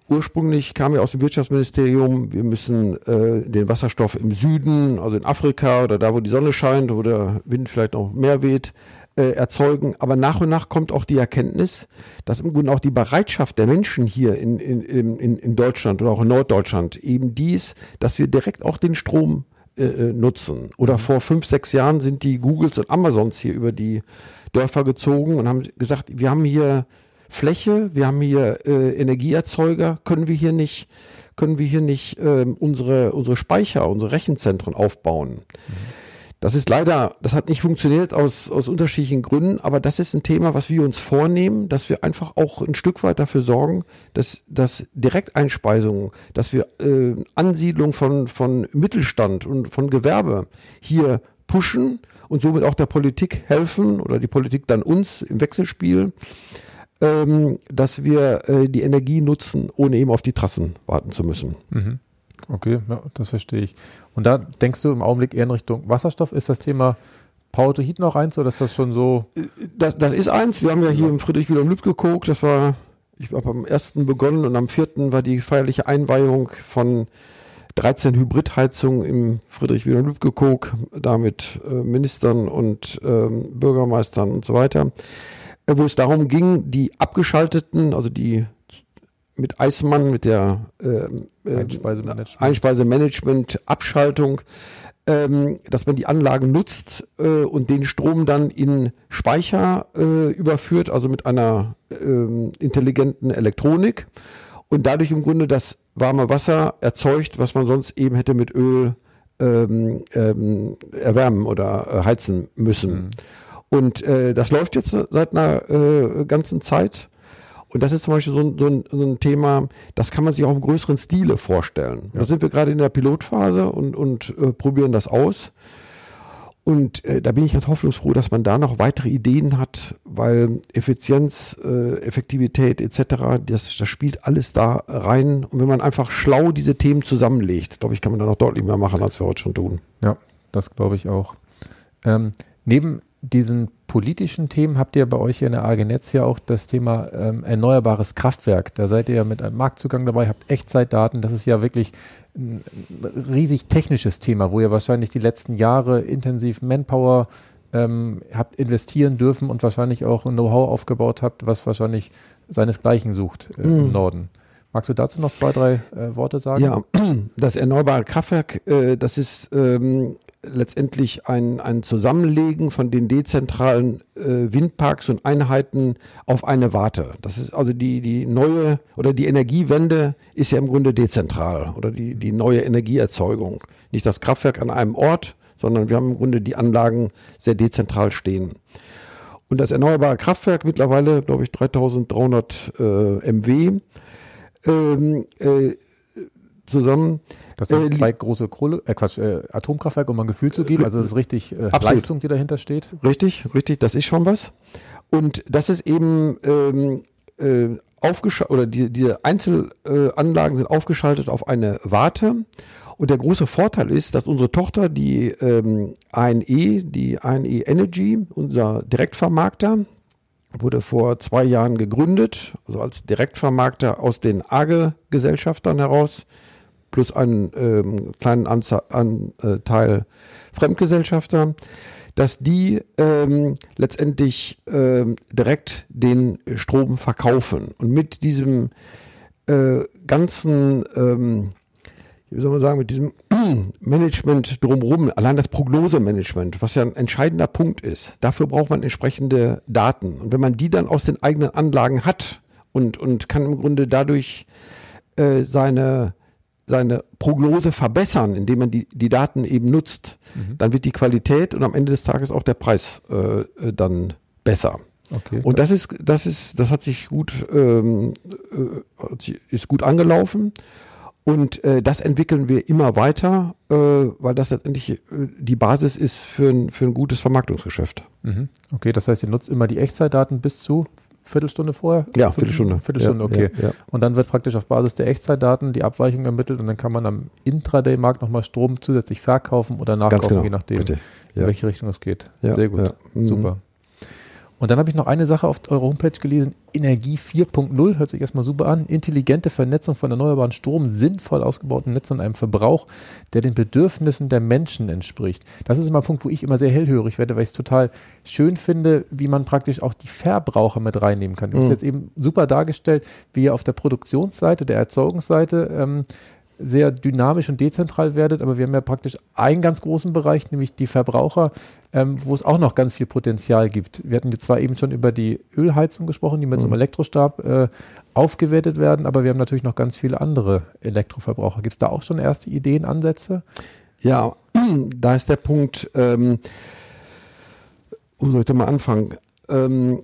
Ursprünglich kam ja aus dem Wirtschaftsministerium, wir müssen äh, den Wasserstoff im Süden, also in Afrika oder da, wo die Sonne scheint, wo der Wind vielleicht noch mehr weht, äh, erzeugen. Aber nach und nach kommt auch die Erkenntnis, dass im Grunde auch die Bereitschaft der Menschen hier in, in, in, in Deutschland oder auch in Norddeutschland eben dies, dass wir direkt auch den Strom äh, äh, nutzen. Oder vor fünf, sechs Jahren sind die Googles und Amazons hier über die Dörfer gezogen und haben gesagt, wir haben hier Fläche, wir haben hier äh, Energieerzeuger, können wir hier nicht, können wir hier nicht äh, unsere, unsere Speicher, unsere Rechenzentren aufbauen. Mhm. Das ist leider, das hat nicht funktioniert aus, aus unterschiedlichen Gründen, aber das ist ein Thema, was wir uns vornehmen, dass wir einfach auch ein Stück weit dafür sorgen, dass, dass Direkteinspeisungen, dass wir äh, Ansiedlung von, von Mittelstand und von Gewerbe hier pushen und somit auch der Politik helfen oder die Politik dann uns im Wechselspiel, ähm, dass wir äh, die Energie nutzen, ohne eben auf die Trassen warten zu müssen. Mhm. Okay, ja, das verstehe ich. Und da denkst du im Augenblick eher in Richtung Wasserstoff. Ist das Thema Power to Heat noch eins oder ist das schon so? Das, das ist eins. Wir haben ja hier im Friedrich Wilhelm Lüb geguckt. Das war, ich habe am ersten begonnen und am vierten war die feierliche Einweihung von 13 Hybridheizungen im Friedrich Wilhelm Lüb geguckt, da mit äh, Ministern und ähm, Bürgermeistern und so weiter, wo es darum ging, die abgeschalteten, also die mit Eismann, mit der äh, Einspeisemanagement, Einspeisemanagement Abschaltung, ähm, dass man die Anlagen nutzt äh, und den Strom dann in Speicher äh, überführt, also mit einer ähm, intelligenten Elektronik und dadurch im Grunde das warme Wasser erzeugt, was man sonst eben hätte mit Öl ähm, ähm, erwärmen oder äh, heizen müssen. Mhm. Und äh, das läuft jetzt seit einer äh, ganzen Zeit. Und das ist zum Beispiel so ein, so, ein, so ein, Thema, das kann man sich auch im größeren Stile vorstellen. Ja. Da sind wir gerade in der Pilotphase und, und äh, probieren das aus. Und äh, da bin ich ganz hoffnungsfroh, dass man da noch weitere Ideen hat, weil Effizienz, äh, Effektivität etc., das, das spielt alles da rein. Und wenn man einfach schlau diese Themen zusammenlegt, glaube ich, kann man da noch deutlich mehr machen, als wir heute schon tun. Ja, das glaube ich auch. Ähm, neben diesen politischen Themen habt ihr bei euch hier in der AG Netz ja auch das Thema ähm, erneuerbares Kraftwerk. Da seid ihr ja mit einem Marktzugang dabei, habt Echtzeitdaten. Das ist ja wirklich ein riesig technisches Thema, wo ihr wahrscheinlich die letzten Jahre intensiv Manpower ähm, habt investieren dürfen und wahrscheinlich auch ein Know-how aufgebaut habt, was wahrscheinlich seinesgleichen sucht äh, mhm. im Norden. Magst du dazu noch zwei, drei äh, Worte sagen? Ja, das erneuerbare Kraftwerk, äh, das ist ähm, letztendlich ein, ein Zusammenlegen von den dezentralen äh, Windparks und Einheiten auf eine Warte. Das ist also die, die neue oder die Energiewende ist ja im Grunde dezentral oder die, die neue Energieerzeugung. Nicht das Kraftwerk an einem Ort, sondern wir haben im Grunde die Anlagen sehr dezentral stehen. Und das erneuerbare Kraftwerk mittlerweile, glaube ich, 3300 äh, MW ähm, äh, zusammen das sind äh, zwei große Kohle, äh Quatsch, äh, Atomkraftwerke, um ein Gefühl zu geben. Also es ist richtig äh, Leistung, die dahinter steht. Richtig, richtig, das ist schon was. Und das ist eben ähm, äh, aufgeschaltet, oder die, die Einzelanlagen sind aufgeschaltet auf eine Warte. Und der große Vorteil ist, dass unsere Tochter, die ähm, ANE, die ANE Energy, unser Direktvermarkter, wurde vor zwei Jahren gegründet, also als Direktvermarkter aus den AGE-Gesellschaftern heraus plus einen ähm, kleinen Anteil Fremdgesellschafter, dass die ähm, letztendlich ähm, direkt den Strom verkaufen. Und mit diesem äh, ganzen, ähm, wie soll man sagen, mit diesem Management drumherum, allein das Prognosemanagement, was ja ein entscheidender Punkt ist, dafür braucht man entsprechende Daten. Und wenn man die dann aus den eigenen Anlagen hat und, und kann im Grunde dadurch äh, seine seine Prognose verbessern, indem man die, die Daten eben nutzt, mhm. dann wird die Qualität und am Ende des Tages auch der Preis äh, äh dann besser. Okay. Und das ist, das ist, das hat sich gut, ähm, äh, ist gut angelaufen. Und äh, das entwickeln wir immer weiter, äh, weil das letztendlich äh, die Basis ist für ein, für ein gutes Vermarktungsgeschäft. Mhm. Okay, das heißt, ihr nutzt immer die Echtzeitdaten bis zu Viertelstunde vorher? Ja, Viertelstunde. Viertelstunde, okay. Ja, ja. Und dann wird praktisch auf Basis der Echtzeitdaten die Abweichung ermittelt und dann kann man am Intraday-Markt nochmal Strom zusätzlich verkaufen oder nachkaufen, genau. je nachdem, Richtig. in welche Richtung es geht. Sehr gut. Mhm. Und dann habe ich noch eine Sache auf eurer Homepage gelesen. Energie 4.0 hört sich erstmal super an. Intelligente Vernetzung von erneuerbaren Strom, sinnvoll ausgebauten Netzen und einem Verbrauch, der den Bedürfnissen der Menschen entspricht. Das ist immer ein Punkt, wo ich immer sehr hellhörig werde, weil ich es total schön finde, wie man praktisch auch die Verbraucher mit reinnehmen kann. Du hast mhm. jetzt eben super dargestellt, wie ihr auf der Produktionsseite, der Erzeugungsseite ähm, sehr dynamisch und dezentral werdet, aber wir haben ja praktisch einen ganz großen Bereich, nämlich die Verbraucher, ähm, wo es auch noch ganz viel Potenzial gibt. Wir hatten jetzt zwar eben schon über die Ölheizung gesprochen, die mit so einem mhm. Elektrostab äh, aufgewertet werden, aber wir haben natürlich noch ganz viele andere Elektroverbraucher. Gibt es da auch schon erste Ideen, Ansätze? Ja, da ist der Punkt, ähm, wo soll ich da mal anfangen? Ähm,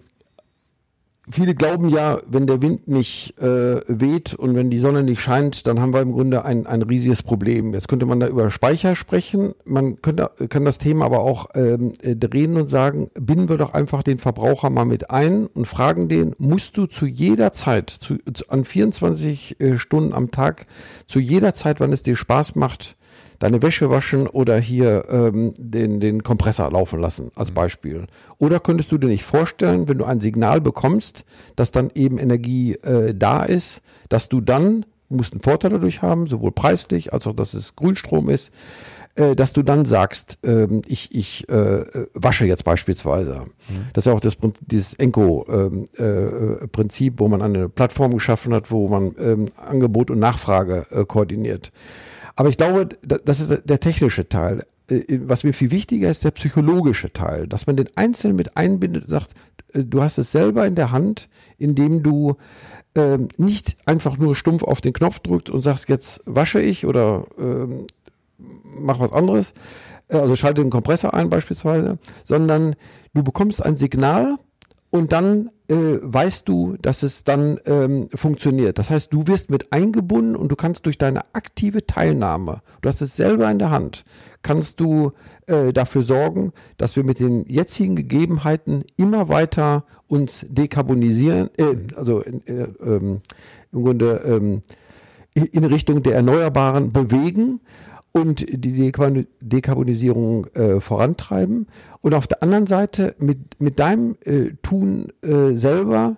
viele glauben ja, wenn der Wind nicht äh, weht und wenn die Sonne nicht scheint, dann haben wir im Grunde ein, ein riesiges Problem. Jetzt könnte man da über Speicher sprechen. Man könnte, kann das Thema aber auch ähm, äh, drehen und sagen, binden wir doch einfach den Verbraucher mal mit ein und fragen den, musst du zu jeder Zeit, zu, zu, an 24 äh, Stunden am Tag, zu jeder Zeit, wann es dir Spaß macht, deine Wäsche waschen oder hier ähm, den, den Kompressor laufen lassen, als mhm. Beispiel. Oder könntest du dir nicht vorstellen, wenn du ein Signal bekommst, dass dann eben Energie äh, da ist, dass du dann, du musst einen Vorteil dadurch haben, sowohl preislich als auch, dass es Grünstrom ist, äh, dass du dann sagst, ähm, ich, ich äh, wasche jetzt beispielsweise. Mhm. Das ist ja auch das, dieses Enco-Prinzip, ähm, äh, wo man eine Plattform geschaffen hat, wo man ähm, Angebot und Nachfrage äh, koordiniert. Aber ich glaube, das ist der technische Teil. Äh, was mir viel wichtiger ist, der psychologische Teil, dass man den Einzelnen mit einbindet und sagt, äh, du hast es selber in der Hand, indem du ähm, nicht einfach nur stumpf auf den Knopf drückst und sagst, jetzt wasche ich oder ähm, mach was anderes, äh, also schalte den Kompressor ein beispielsweise, sondern du bekommst ein Signal und dann äh, weißt du, dass es dann ähm, funktioniert. Das heißt, du wirst mit eingebunden und du kannst durch deine aktive Teilnahme, du hast es selber in der Hand, kannst du äh, dafür sorgen, dass wir mit den jetzigen Gegebenheiten immer weiter uns dekarbonisieren, äh, also äh, ähm, im Grunde ähm, in Richtung der Erneuerbaren bewegen und die Dekarbonisierung äh, vorantreiben. Und auf der anderen Seite mit, mit deinem äh, Tun äh, selber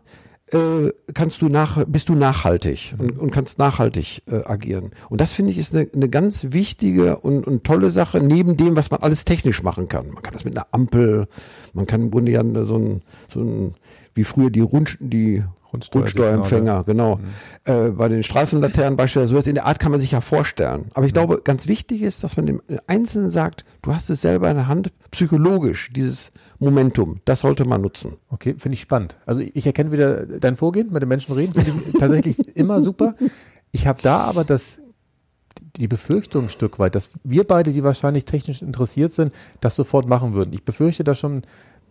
äh, kannst du nach, bist du nachhaltig und, und kannst nachhaltig äh, agieren. Und das finde ich ist eine, eine ganz wichtige und, und tolle Sache, neben dem, was man alles technisch machen kann. Man kann das mit einer Ampel, man kann im Grunde ja so ein, so ein wie früher die, Rund, die Grundsteuerempfänger, genau. Mhm. Äh, bei den Straßenlaternen beispielsweise, sowas in der Art kann man sich ja vorstellen. Aber ich mhm. glaube, ganz wichtig ist, dass man dem Einzelnen sagt, du hast es selber in der Hand, psychologisch, dieses Momentum, das sollte man nutzen. Okay, finde ich spannend. Also ich erkenne wieder dein Vorgehen, mit den Menschen reden, finde ich tatsächlich immer super. Ich habe da aber das die Befürchtung ein Stück weit, dass wir beide, die wahrscheinlich technisch interessiert sind, das sofort machen würden. Ich befürchte da schon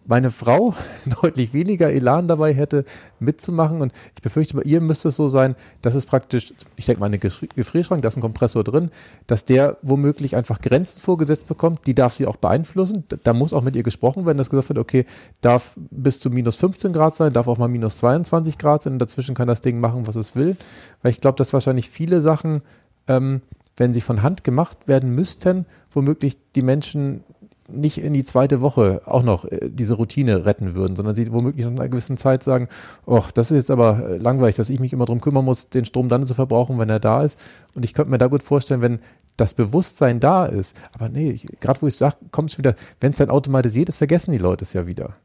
meine Frau deutlich weniger Elan dabei hätte, mitzumachen. Und ich befürchte, bei ihr müsste es so sein, dass es praktisch, ich denke mal, eine Gefrierschrank, da ist ein Kompressor drin, dass der womöglich einfach Grenzen vorgesetzt bekommt, die darf sie auch beeinflussen. Da muss auch mit ihr gesprochen werden, dass gesagt wird, okay, darf bis zu minus 15 Grad sein, darf auch mal minus 22 Grad sein und dazwischen kann das Ding machen, was es will. Weil ich glaube, dass wahrscheinlich viele Sachen, ähm, wenn sie von Hand gemacht werden müssten, womöglich die Menschen nicht in die zweite Woche auch noch äh, diese Routine retten würden, sondern sie womöglich nach einer gewissen Zeit sagen, oh, das ist jetzt aber äh, langweilig, dass ich mich immer darum kümmern muss, den Strom dann zu verbrauchen, wenn er da ist. Und ich könnte mir da gut vorstellen, wenn das Bewusstsein da ist, aber nee, gerade wo ich sage, kommt es wieder, wenn es dann automatisiert ist, vergessen die Leute es ja wieder.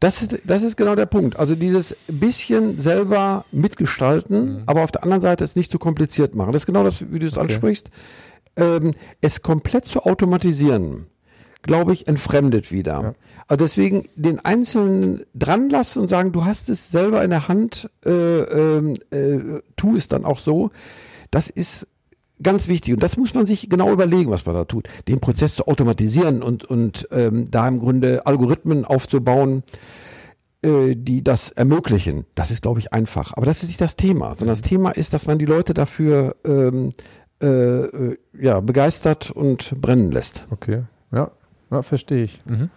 Das ist, das ist genau der Punkt. Also dieses bisschen selber mitgestalten, mhm. aber auf der anderen Seite es nicht zu kompliziert machen. Das ist genau das, wie du es okay. ansprichst. Ähm, es komplett zu automatisieren glaube ich, entfremdet wieder. Ja. Also deswegen den Einzelnen dran lassen und sagen, du hast es selber in der Hand, äh, ähm, äh, tu es dann auch so. Das ist ganz wichtig und das muss man sich genau überlegen, was man da tut. Den Prozess zu automatisieren und, und ähm, da im Grunde Algorithmen aufzubauen, äh, die das ermöglichen. Das ist, glaube ich, einfach. Aber das ist nicht das Thema, sondern das Thema ist, dass man die Leute dafür ähm, äh, äh ja, begeistert und brennen lässt. Okay, ja, ja, verstehe ich. Mhm.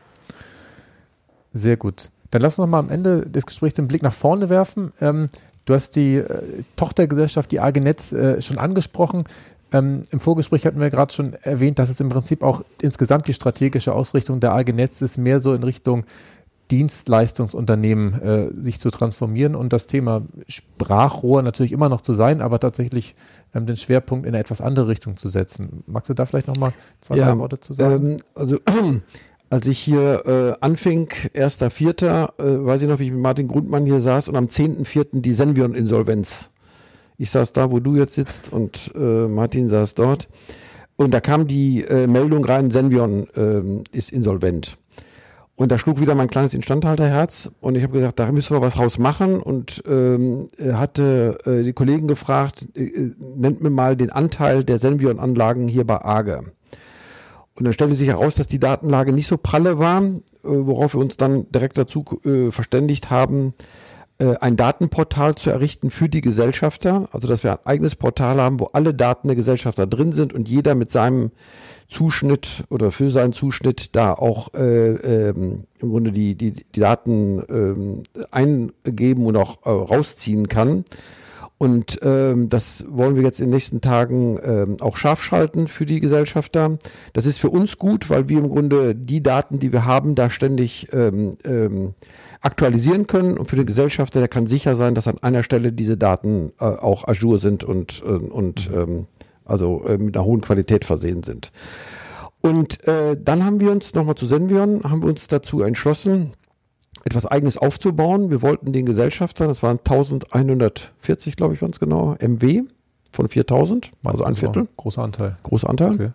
Sehr gut. Dann lass uns noch mal am Ende des Gesprächs den Blick nach vorne werfen. Ähm, du hast die äh, Tochtergesellschaft, die AG Netz, äh, schon angesprochen. Ähm, Im Vorgespräch hatten wir gerade schon erwähnt, dass es im Prinzip auch insgesamt die strategische Ausrichtung der AG Netz ist, mehr so in Richtung Dienstleistungsunternehmen äh, sich zu transformieren und das Thema Sprachrohr natürlich immer noch zu sein, aber tatsächlich ähm, den Schwerpunkt in eine etwas andere Richtung zu setzen. Magst du da vielleicht nochmal zwei, ja, drei Worte zu sagen? Ähm, also als ich hier äh, anfing, 1.4., äh, weiß ich noch, wie ich mit Martin Grundmann hier saß und am 10.4. die Senvion-Insolvenz. Ich saß da, wo du jetzt sitzt und äh, Martin saß dort. Und da kam die äh, Meldung rein, Senvion äh, ist insolvent. Und da schlug wieder mein kleines Instandhalterherz und ich habe gesagt, da müssen wir was raus machen und ähm, hatte äh, die Kollegen gefragt, äh, äh, nennt mir mal den Anteil der Senvion-Anlagen hier bei Arge. Und dann stellte sich heraus, dass die Datenlage nicht so pralle war, äh, worauf wir uns dann direkt dazu äh, verständigt haben, äh, ein Datenportal zu errichten für die Gesellschafter, also dass wir ein eigenes Portal haben, wo alle Daten der Gesellschafter drin sind und jeder mit seinem Zuschnitt oder für seinen Zuschnitt da auch äh, ähm, im Grunde die, die, die Daten ähm, eingeben und auch äh, rausziehen kann. Und ähm, das wollen wir jetzt in den nächsten Tagen ähm, auch scharf schalten für die Gesellschafter. Das ist für uns gut, weil wir im Grunde die Daten, die wir haben, da ständig ähm, ähm, aktualisieren können. Und für den Gesellschafter, der kann sicher sein, dass an einer Stelle diese Daten äh, auch Azure sind und, äh, und ähm, also äh, mit einer hohen Qualität versehen sind. Und äh, dann haben wir uns nochmal zu Senvion, haben wir uns dazu entschlossen, etwas Eigenes aufzubauen. Wir wollten den Gesellschaftern, das waren 1140, glaube ich, waren es genau, MW von 4000, also ein Viertel. Großer Anteil. Großer Anteil. Okay.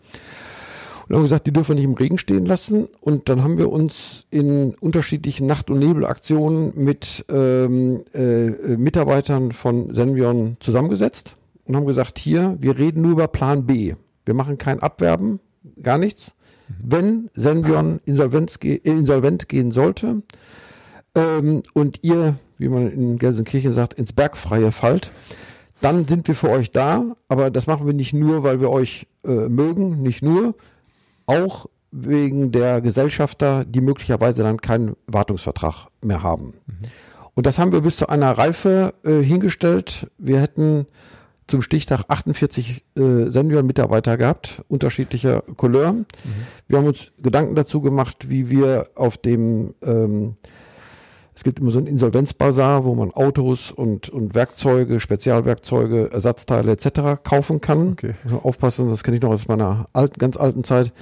Und haben gesagt, die dürfen wir nicht im Regen stehen lassen. Und dann haben wir uns in unterschiedlichen Nacht- und Nebelaktionen mit ähm, äh, Mitarbeitern von Senvion zusammengesetzt und haben gesagt, hier, wir reden nur über Plan B. Wir machen kein Abwerben, gar nichts. Wenn Senvion insolvent, insolvent gehen sollte ähm, und ihr wie man in Gelsenkirchen sagt, ins bergfreie fallt, dann sind wir für euch da. Aber das machen wir nicht nur, weil wir euch äh, mögen, nicht nur, auch wegen der Gesellschafter, die möglicherweise dann keinen Wartungsvertrag mehr haben. Mhm. Und das haben wir bis zu einer Reife äh, hingestellt. Wir hätten zum Stichtag 48 äh, Senioren-Mitarbeiter gehabt, unterschiedlicher Couleur. Mhm. Wir haben uns Gedanken dazu gemacht, wie wir auf dem ähm, es gibt immer so ein Insolvenzbazar, wo man Autos und, und Werkzeuge, Spezialwerkzeuge, Ersatzteile etc. kaufen kann. Okay. Aufpassen, das kenne ich noch aus meiner alten, ganz alten Zeit,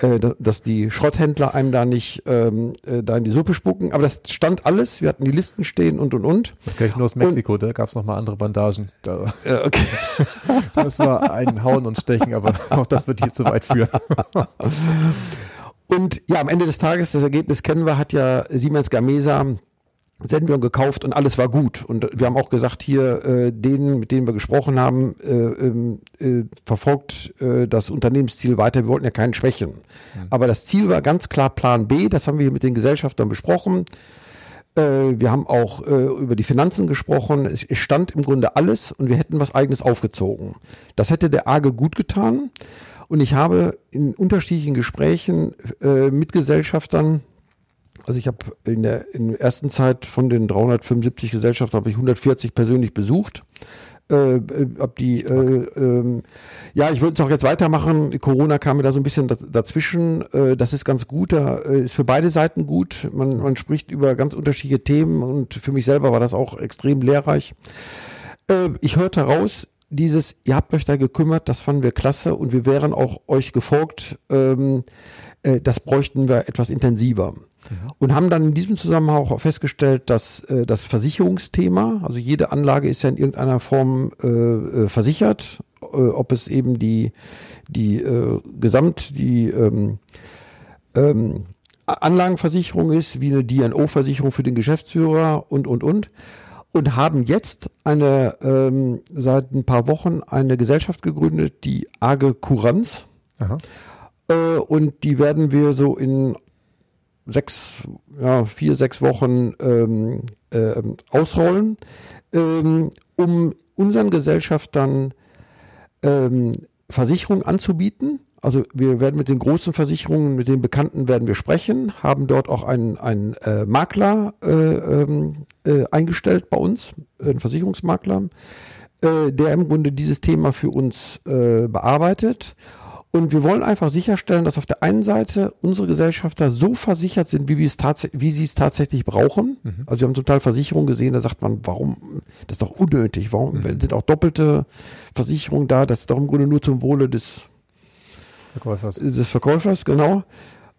äh, dass die Schrotthändler einem da nicht ähm, äh, da in die Suppe spucken. Aber das stand alles. Wir hatten die Listen stehen und und und. Das kenne ich nur aus Mexiko. Und, da gab es nochmal andere Bandagen. Da, ja, okay. das war ein Hauen und Stechen, aber auch das wird hier zu weit führen. Und ja, am Ende des Tages, das Ergebnis kennen wir, hat ja Siemens Gamesa Senvion gekauft und alles war gut. Und wir haben auch gesagt, hier, äh, denen, mit denen wir gesprochen haben, äh, ähm, äh, verfolgt äh, das Unternehmensziel weiter. Wir wollten ja keinen schwächen. Mhm. Aber das Ziel war ganz klar Plan B. Das haben wir mit den Gesellschaftern besprochen. Äh, wir haben auch äh, über die Finanzen gesprochen. Es, es stand im Grunde alles und wir hätten was Eigenes aufgezogen. Das hätte der AGE gut getan. Und ich habe in unterschiedlichen Gesprächen äh, mit Gesellschaftern also ich habe in der, in der ersten Zeit von den 375 Gesellschaften habe ich 140 persönlich besucht. Äh, äh, ab die, äh, äh, ja, ich würde es auch jetzt weitermachen. Corona kam mir da so ein bisschen dazwischen. Äh, das ist ganz gut, da äh, ist für beide Seiten gut. Man, man spricht über ganz unterschiedliche Themen und für mich selber war das auch extrem lehrreich. Äh, ich hörte raus, dieses, ihr habt euch da gekümmert, das fanden wir klasse und wir wären auch euch gefolgt. Ähm, äh, das bräuchten wir etwas intensiver. Mhm. Und haben dann in diesem Zusammenhang auch festgestellt, dass äh, das Versicherungsthema, also jede Anlage ist ja in irgendeiner Form äh, äh, versichert, äh, ob es eben die, die äh, Gesamt, die ähm, ähm, Anlagenversicherung ist, wie eine DNO-Versicherung für den Geschäftsführer und, und, und. Und haben jetzt eine, ähm, seit ein paar Wochen eine Gesellschaft gegründet, die AGE Kuranz. Äh, und die werden wir so in sechs, ja, vier, sechs Wochen ähm, äh, ausrollen, ähm, um unseren Gesellschaftern ähm, Versicherungen anzubieten. Also wir werden mit den großen Versicherungen, mit den Bekannten werden wir sprechen, haben dort auch einen, einen äh, Makler äh, ähm, äh, eingestellt bei uns, einen Versicherungsmakler, äh, der im Grunde dieses Thema für uns äh, bearbeitet und wir wollen einfach sicherstellen, dass auf der einen Seite unsere Gesellschafter so versichert sind, wie, wie sie es tatsächlich brauchen. Mhm. Also wir haben total Versicherungen gesehen, da sagt man, warum, das ist doch unnötig, warum mhm. sind auch doppelte Versicherungen da, das ist doch im Grunde nur zum Wohle des Verkäufers. Des Verkäufers, genau.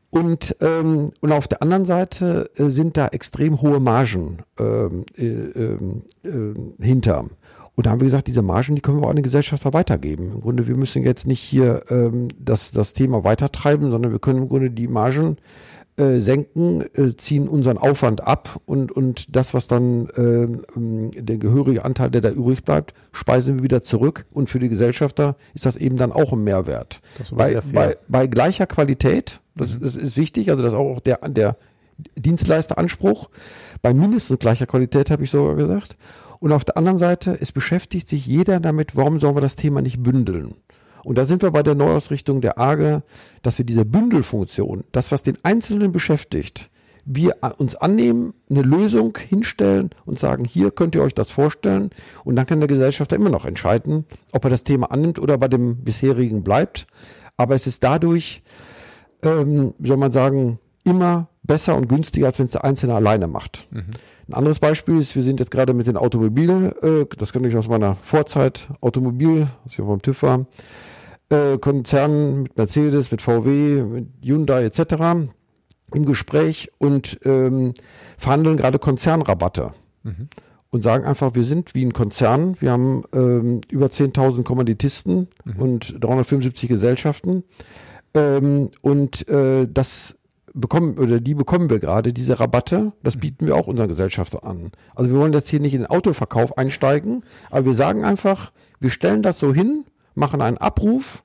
Und, ähm, und auf der anderen Seite äh, sind da extrem hohe Margen ähm, äh, äh, äh hinter. Und da haben wir gesagt, diese Margen, die können wir auch an den Gesellschafter weitergeben. Im Grunde, wir müssen jetzt nicht hier ähm, das, das Thema weitertreiben, sondern wir können im Grunde die Margen äh, senken, äh, ziehen unseren Aufwand ab und, und das, was dann äh, der gehörige Anteil, der da übrig bleibt, speisen wir wieder zurück. Und für die Gesellschafter ist das eben dann auch ein Mehrwert. Bei, bei, bei, gleicher Qualität, das, mhm. das ist wichtig, also das ist auch der, der Dienstleisteranspruch. Bei mindestens gleicher Qualität habe ich sogar gesagt. Und auf der anderen Seite, es beschäftigt sich jeder damit, warum sollen wir das Thema nicht bündeln? Und da sind wir bei der Neuausrichtung der AGE, dass wir diese Bündelfunktion, das, was den Einzelnen beschäftigt, wir uns annehmen, eine Lösung hinstellen und sagen, hier könnt ihr euch das vorstellen. Und dann kann der Gesellschafter immer noch entscheiden, ob er das Thema annimmt oder bei dem bisherigen bleibt. Aber es ist dadurch, ähm, wie soll man sagen, immer besser und günstiger, als wenn es der Einzelne alleine macht. Mhm. Ein anderes Beispiel ist, wir sind jetzt gerade mit den Automobilen, äh, das kann ich aus meiner Vorzeit, Automobil, was ich beim TÜV war, äh, Konzernen mit Mercedes, mit VW, mit Hyundai etc. im Gespräch und ähm, verhandeln gerade Konzernrabatte. Mhm. Und sagen einfach, wir sind wie ein Konzern, wir haben ähm, über 10.000 Kommanditisten mhm. und 375 Gesellschaften. Ähm, und äh, das bekommen oder die bekommen wir gerade, diese Rabatte. Das mhm. bieten wir auch unseren Gesellschaftern an. Also wir wollen jetzt hier nicht in den Autoverkauf einsteigen, aber wir sagen einfach, wir stellen das so hin, machen einen Abruf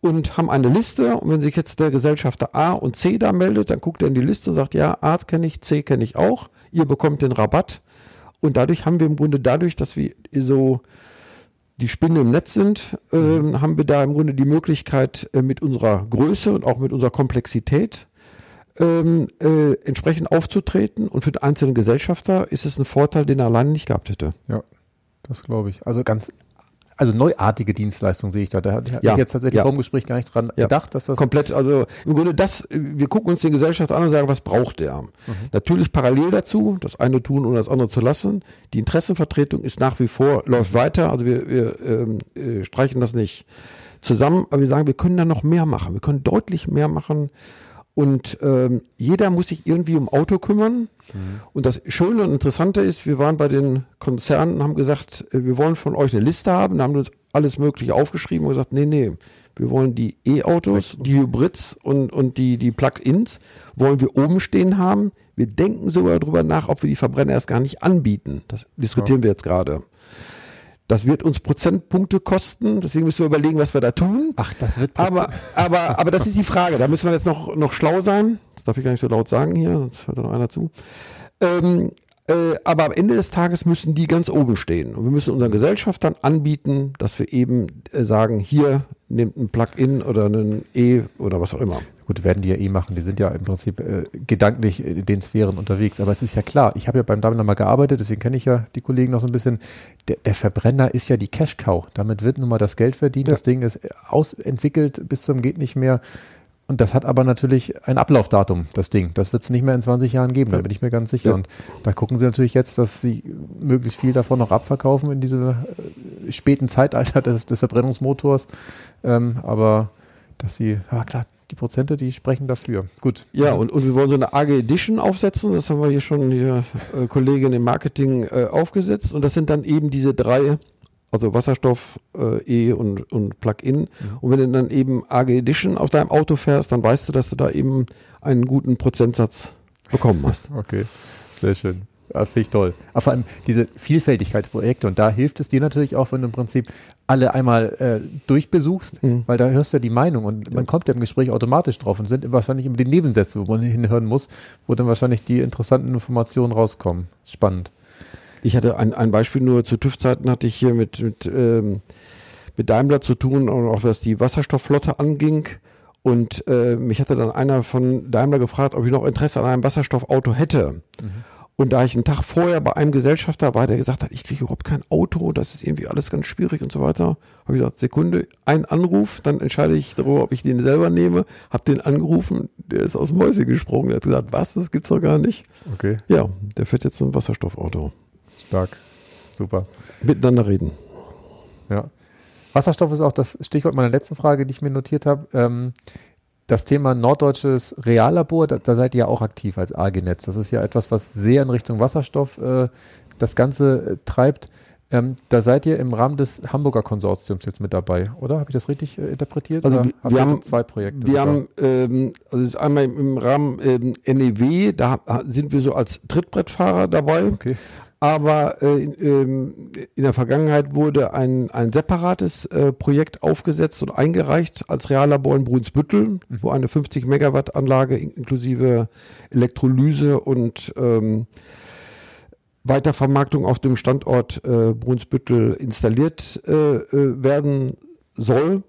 und haben eine Liste. Und wenn sich jetzt der Gesellschafter A und C da meldet, dann guckt er in die Liste und sagt, ja, A kenne ich, C kenne ich auch. Ihr bekommt den Rabatt. Und dadurch haben wir im Grunde dadurch, dass wir so die Spinne im Netz sind, äh, haben wir da im Grunde die Möglichkeit, äh, mit unserer Größe und auch mit unserer Komplexität ähm, äh, entsprechend aufzutreten. Und für den einzelnen Gesellschafter ist es ein Vorteil, den er alleine nicht gehabt hätte. Ja, das glaube ich. Also ganz, also neuartige Dienstleistung sehe ich da. Da hatte ich Ja, jetzt tatsächlich ja. vor dem Gespräch gar nicht dran Ja. gedacht, dass das Komplett, also im Grunde das, wir gucken uns die Gesellschaft an und sagen, was braucht der? Natürlich parallel dazu, das eine tun und das andere zu lassen. Die Interessenvertretung ist nach wie vor, läuft weiter, also wir, wir ähm, äh, streichen das nicht zusammen, aber wir sagen, wir können da noch mehr machen. Wir können deutlich mehr machen. Und ähm, jeder muss sich irgendwie um Auto kümmern. Und das Schöne und Interessante ist, wir waren bei den Konzernen und haben gesagt, äh, wir wollen von euch eine Liste haben. Da haben wir uns alles Mögliche aufgeschrieben und gesagt, nee, nee, wir wollen die E-Autos, die Hybrids und, und die, die Plug-ins wollen wir oben stehen haben. Wir denken sogar darüber nach, ob wir die Verbrenner erst gar nicht anbieten. Das diskutieren wir jetzt gerade. Das wird uns Prozentpunkte kosten, deswegen müssen wir überlegen, was wir da tun. Ach, das wird Aber, aber, aber das ist die Frage. Da müssen wir jetzt noch, noch schlau sein. Das darf ich gar nicht so laut sagen hier, sonst hört da noch einer zu. Ähm, äh, aber am Ende des Tages müssen die ganz oben stehen. Und wir müssen unseren Gesellschaftern anbieten, dass wir eben äh, sagen, hier nehmt ein Plug-in oder einen E oder was auch immer. Gut, werden die ja eh machen. Die sind ja im Prinzip äh, gedanklich in den Sphären unterwegs. Aber es ist ja klar, ich habe ja beim Daimler mal gearbeitet, deswegen kenne ich ja die Kollegen noch so ein bisschen. Der, der Verbrenner ist ja die Cash-Cow. Damit wird nun mal das Geld verdient. Das Ding ist ausentwickelt bis zum geht nicht mehr. Und das hat aber natürlich ein Ablaufdatum, das Ding. Das wird es nicht mehr in 20 Jahren geben, da bin ich mir ganz sicher. Ja. Und da gucken sie natürlich jetzt, dass sie möglichst viel davon noch abverkaufen in diesem äh, späten Zeitalter des, des Verbrennungsmotors. Ähm, aber dass sie, ja klar, die Prozente, die sprechen dafür. Gut. Ja, und, und wir wollen so eine AG Edition aufsetzen. Das haben wir hier schon hier äh, Kollegin im Marketing äh, aufgesetzt. Und das sind dann eben diese drei, also Wasserstoff, äh, E und, und Plug-in. Und wenn du dann eben AG Edition auf deinem Auto fährst, dann weißt du, dass du da eben einen guten Prozentsatz bekommen hast. Okay, sehr schön. Ja, Finde ich toll. Aber vor allem diese Vielfältigkeit der Projekte und da hilft es dir natürlich auch, wenn du im Prinzip alle einmal äh, durchbesuchst, Mhm. weil da hörst du ja die Meinung und man kommt ja im Gespräch automatisch drauf und sind wahrscheinlich immer die Nebensätze, wo man hinhören muss, wo dann wahrscheinlich die interessanten Informationen rauskommen. Spannend. Ich hatte ein, ein Beispiel nur zu TÜV-Zeiten hatte ich hier mit, mit, ähm, mit Daimler zu tun, und auch was die Wasserstoffflotte anging. Und äh, mich hatte dann einer von Daimler gefragt, ob ich noch Interesse an einem Wasserstoffauto hätte. Und da ich einen Tag vorher bei einem Gesellschafter war, der gesagt hat, ich kriege überhaupt kein Auto, das ist irgendwie alles ganz schwierig und so weiter, habe ich gesagt, Sekunde, ein Anruf, dann entscheide ich darüber, ob ich den selber nehme, habe den angerufen, der ist aus dem Mäuschen gesprungen, der hat gesagt, was, das gibt's doch gar nicht. Okay, Ja, der fährt jetzt so ein Wasserstoffauto. Stark. Super. Miteinander reden. Ja. Wasserstoff ist auch das Stichwort meiner letzten Frage, die ich mir notiert habe. Ähm, das Thema norddeutsches Reallabor, da, da seid ihr ja auch aktiv als AG-Netz. Das ist ja etwas, was sehr in Richtung Wasserstoff äh, das Ganze äh, treibt. Ähm, da seid ihr im Rahmen des Hamburger Konsortiums jetzt mit dabei, oder? Habe ich das richtig äh, interpretiert? Also wir- wir haben- zwei Projekte. Wir sogar? haben, ähm, also das ist einmal im Rahmen ähm, NEW, da sind wir so als Trittbrettfahrer dabei. Okay. Aber äh, in, ähm, in der Vergangenheit wurde ein, ein separates äh, Projekt aufgesetzt und eingereicht als Reallabor in Brunsbüttel, wo eine 50 Megawatt Anlage in- inklusive Elektrolyse und ähm, Weitervermarktung auf dem Standort äh, Brunsbüttel installiert äh, äh, werden soll.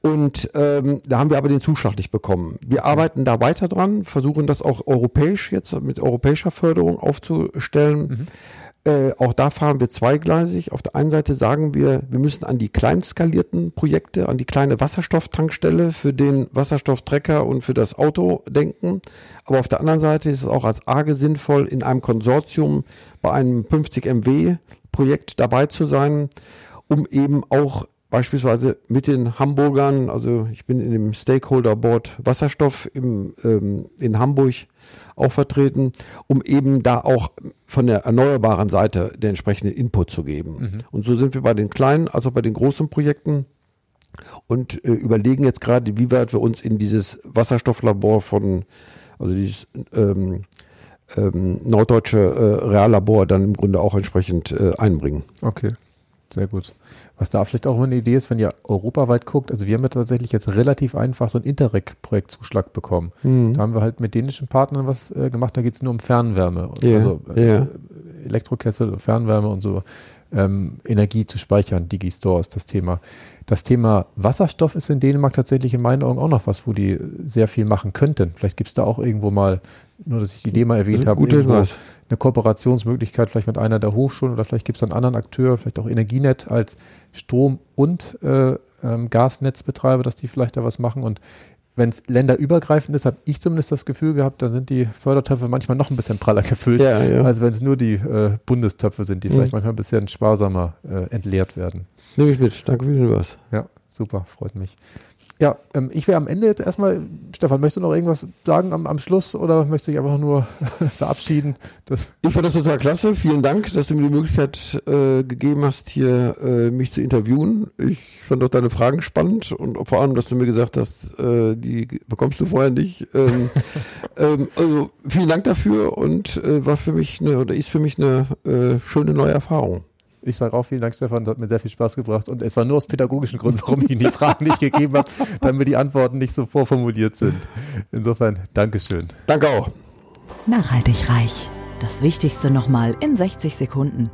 Und ähm, da haben wir aber den Zuschlag nicht bekommen. Wir arbeiten da weiter dran, versuchen das auch europäisch jetzt mit europäischer Förderung aufzustellen. Äh, auch da fahren wir zweigleisig. Auf der einen Seite sagen wir, wir müssen an die kleinskalierten Projekte, an die kleine Wasserstofftankstelle für den Wasserstofftrecker und für das Auto denken. Aber auf der anderen Seite ist es auch als AGE sinnvoll, in einem Konsortium bei einem 50 MW Projekt dabei zu sein, um eben auch beispielsweise mit den Hamburgern, also ich bin in dem Stakeholder Board Wasserstoff im, ähm, in Hamburg auch vertreten, um eben da auch von der erneuerbaren Seite den entsprechenden Input zu geben. Und so sind wir bei den kleinen, also bei den großen Projekten und äh, überlegen jetzt gerade, wie weit wir uns in dieses Wasserstofflabor von, also dieses ähm, ähm, norddeutsche äh, Reallabor dann im Grunde auch entsprechend äh, einbringen. Okay, sehr gut. Was da vielleicht auch eine Idee ist, wenn ihr europaweit guckt, also wir haben ja tatsächlich jetzt relativ einfach so einen Interreg-Projektzuschlag bekommen. Mhm. Da haben wir halt mit dänischen Partnern was äh, gemacht, da geht es nur um Fernwärme. Ja, Also äh, ja. Elektrokessel, Fernwärme und so ähm, Energie zu speichern. Digistore ist das Thema. Das Thema Wasserstoff ist in Dänemark tatsächlich in meinen Augen auch noch was, wo die sehr viel machen könnten. Vielleicht gibt es da auch irgendwo mal, nur dass ich die Idee mal erwähnt habe, eine Kooperationsmöglichkeit vielleicht mit einer der Hochschulen oder vielleicht gibt es einen anderen Akteur, vielleicht auch Energienet als Strom- und äh, ähm, Gasnetzbetreiber, dass die vielleicht da was machen. Und wenn es länderübergreifend ist, habe ich zumindest das Gefühl gehabt, da sind die Fördertöpfe manchmal noch ein bisschen praller gefüllt, ja, ja. als wenn es nur die äh, Bundestöpfe sind, die mhm. vielleicht manchmal ein bisschen sparsamer äh, entleert werden. Nehme ich mit. Danke für den Hinweis. Ja, super, freut mich. Ja, ähm, ich wäre am Ende jetzt erstmal, Stefan, möchtest du noch irgendwas sagen am, am Schluss oder möchtest du dich einfach nur verabschieden? Das ich fand das total klasse. Vielen Dank, dass du mir die Möglichkeit äh, gegeben hast, hier äh, mich zu interviewen. Ich fand auch deine Fragen spannend und vor allem, dass du mir gesagt hast, äh, die bekommst du vorher nicht. Ähm, ähm, also vielen Dank dafür und äh, war für mich eine, oder ist für mich eine äh, schöne neue Erfahrung. Ich sage auch vielen Dank, Stefan. Das hat mir sehr viel Spaß gebracht. Und es war nur aus pädagogischen Gründen, warum ich Ihnen die Fragen nicht gegeben habe, damit die Antworten nicht so vorformuliert sind. Insofern, Dankeschön. Danke auch. Nachhaltig reich. Das Wichtigste nochmal in 60 Sekunden.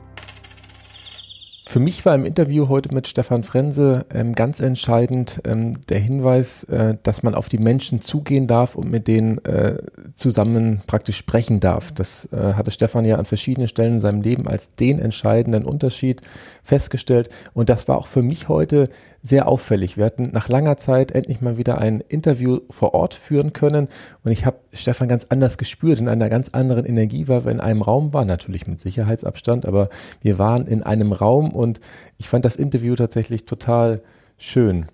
Für mich war im Interview heute mit Stefan Frense ähm, ganz entscheidend ähm, der Hinweis, äh, dass man auf die Menschen zugehen darf und mit denen äh, zusammen praktisch sprechen darf. Das äh, hatte Stefan ja an verschiedenen Stellen in seinem Leben als den entscheidenden Unterschied festgestellt. Und das war auch für mich heute sehr auffällig. Wir hatten nach langer Zeit endlich mal wieder ein Interview vor Ort führen können und ich habe Stefan ganz anders gespürt, in einer ganz anderen Energie, weil wir in einem Raum waren, natürlich mit Sicherheitsabstand, aber wir waren in einem Raum und ich fand das Interview tatsächlich total schön.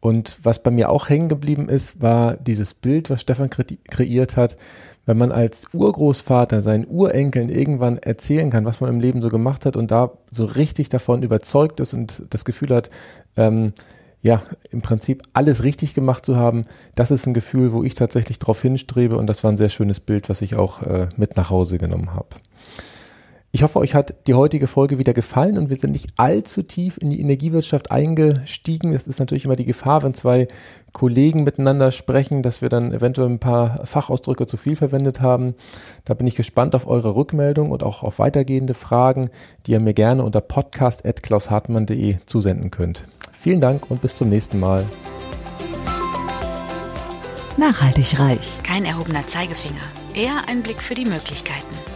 Und was bei mir auch hängen geblieben ist, war dieses Bild, was Stefan kreiert hat, wenn man als Urgroßvater seinen Urenkeln irgendwann erzählen kann, was man im Leben so gemacht hat und da so richtig davon überzeugt ist und das Gefühl hat, ähm, ja, im Prinzip alles richtig gemacht zu haben, das ist ein Gefühl, wo ich tatsächlich drauf hinstrebe und das war ein sehr schönes Bild, was ich auch äh, mit nach Hause genommen habe. Ich hoffe, euch hat die heutige Folge wieder gefallen und wir sind nicht allzu tief in die Energiewirtschaft eingestiegen. Das ist natürlich immer die Gefahr, wenn zwei Kollegen miteinander sprechen, dass wir dann eventuell ein paar Fachausdrücke zu viel verwendet haben. Da bin ich gespannt auf eure Rückmeldung und auch auf weitergehende Fragen, die ihr mir gerne unter podcast.klaushartmann.de zusenden könnt. Vielen Dank und bis zum nächsten Mal. Nachhaltig reich. Kein erhobener Zeigefinger, eher ein Blick für die Möglichkeiten.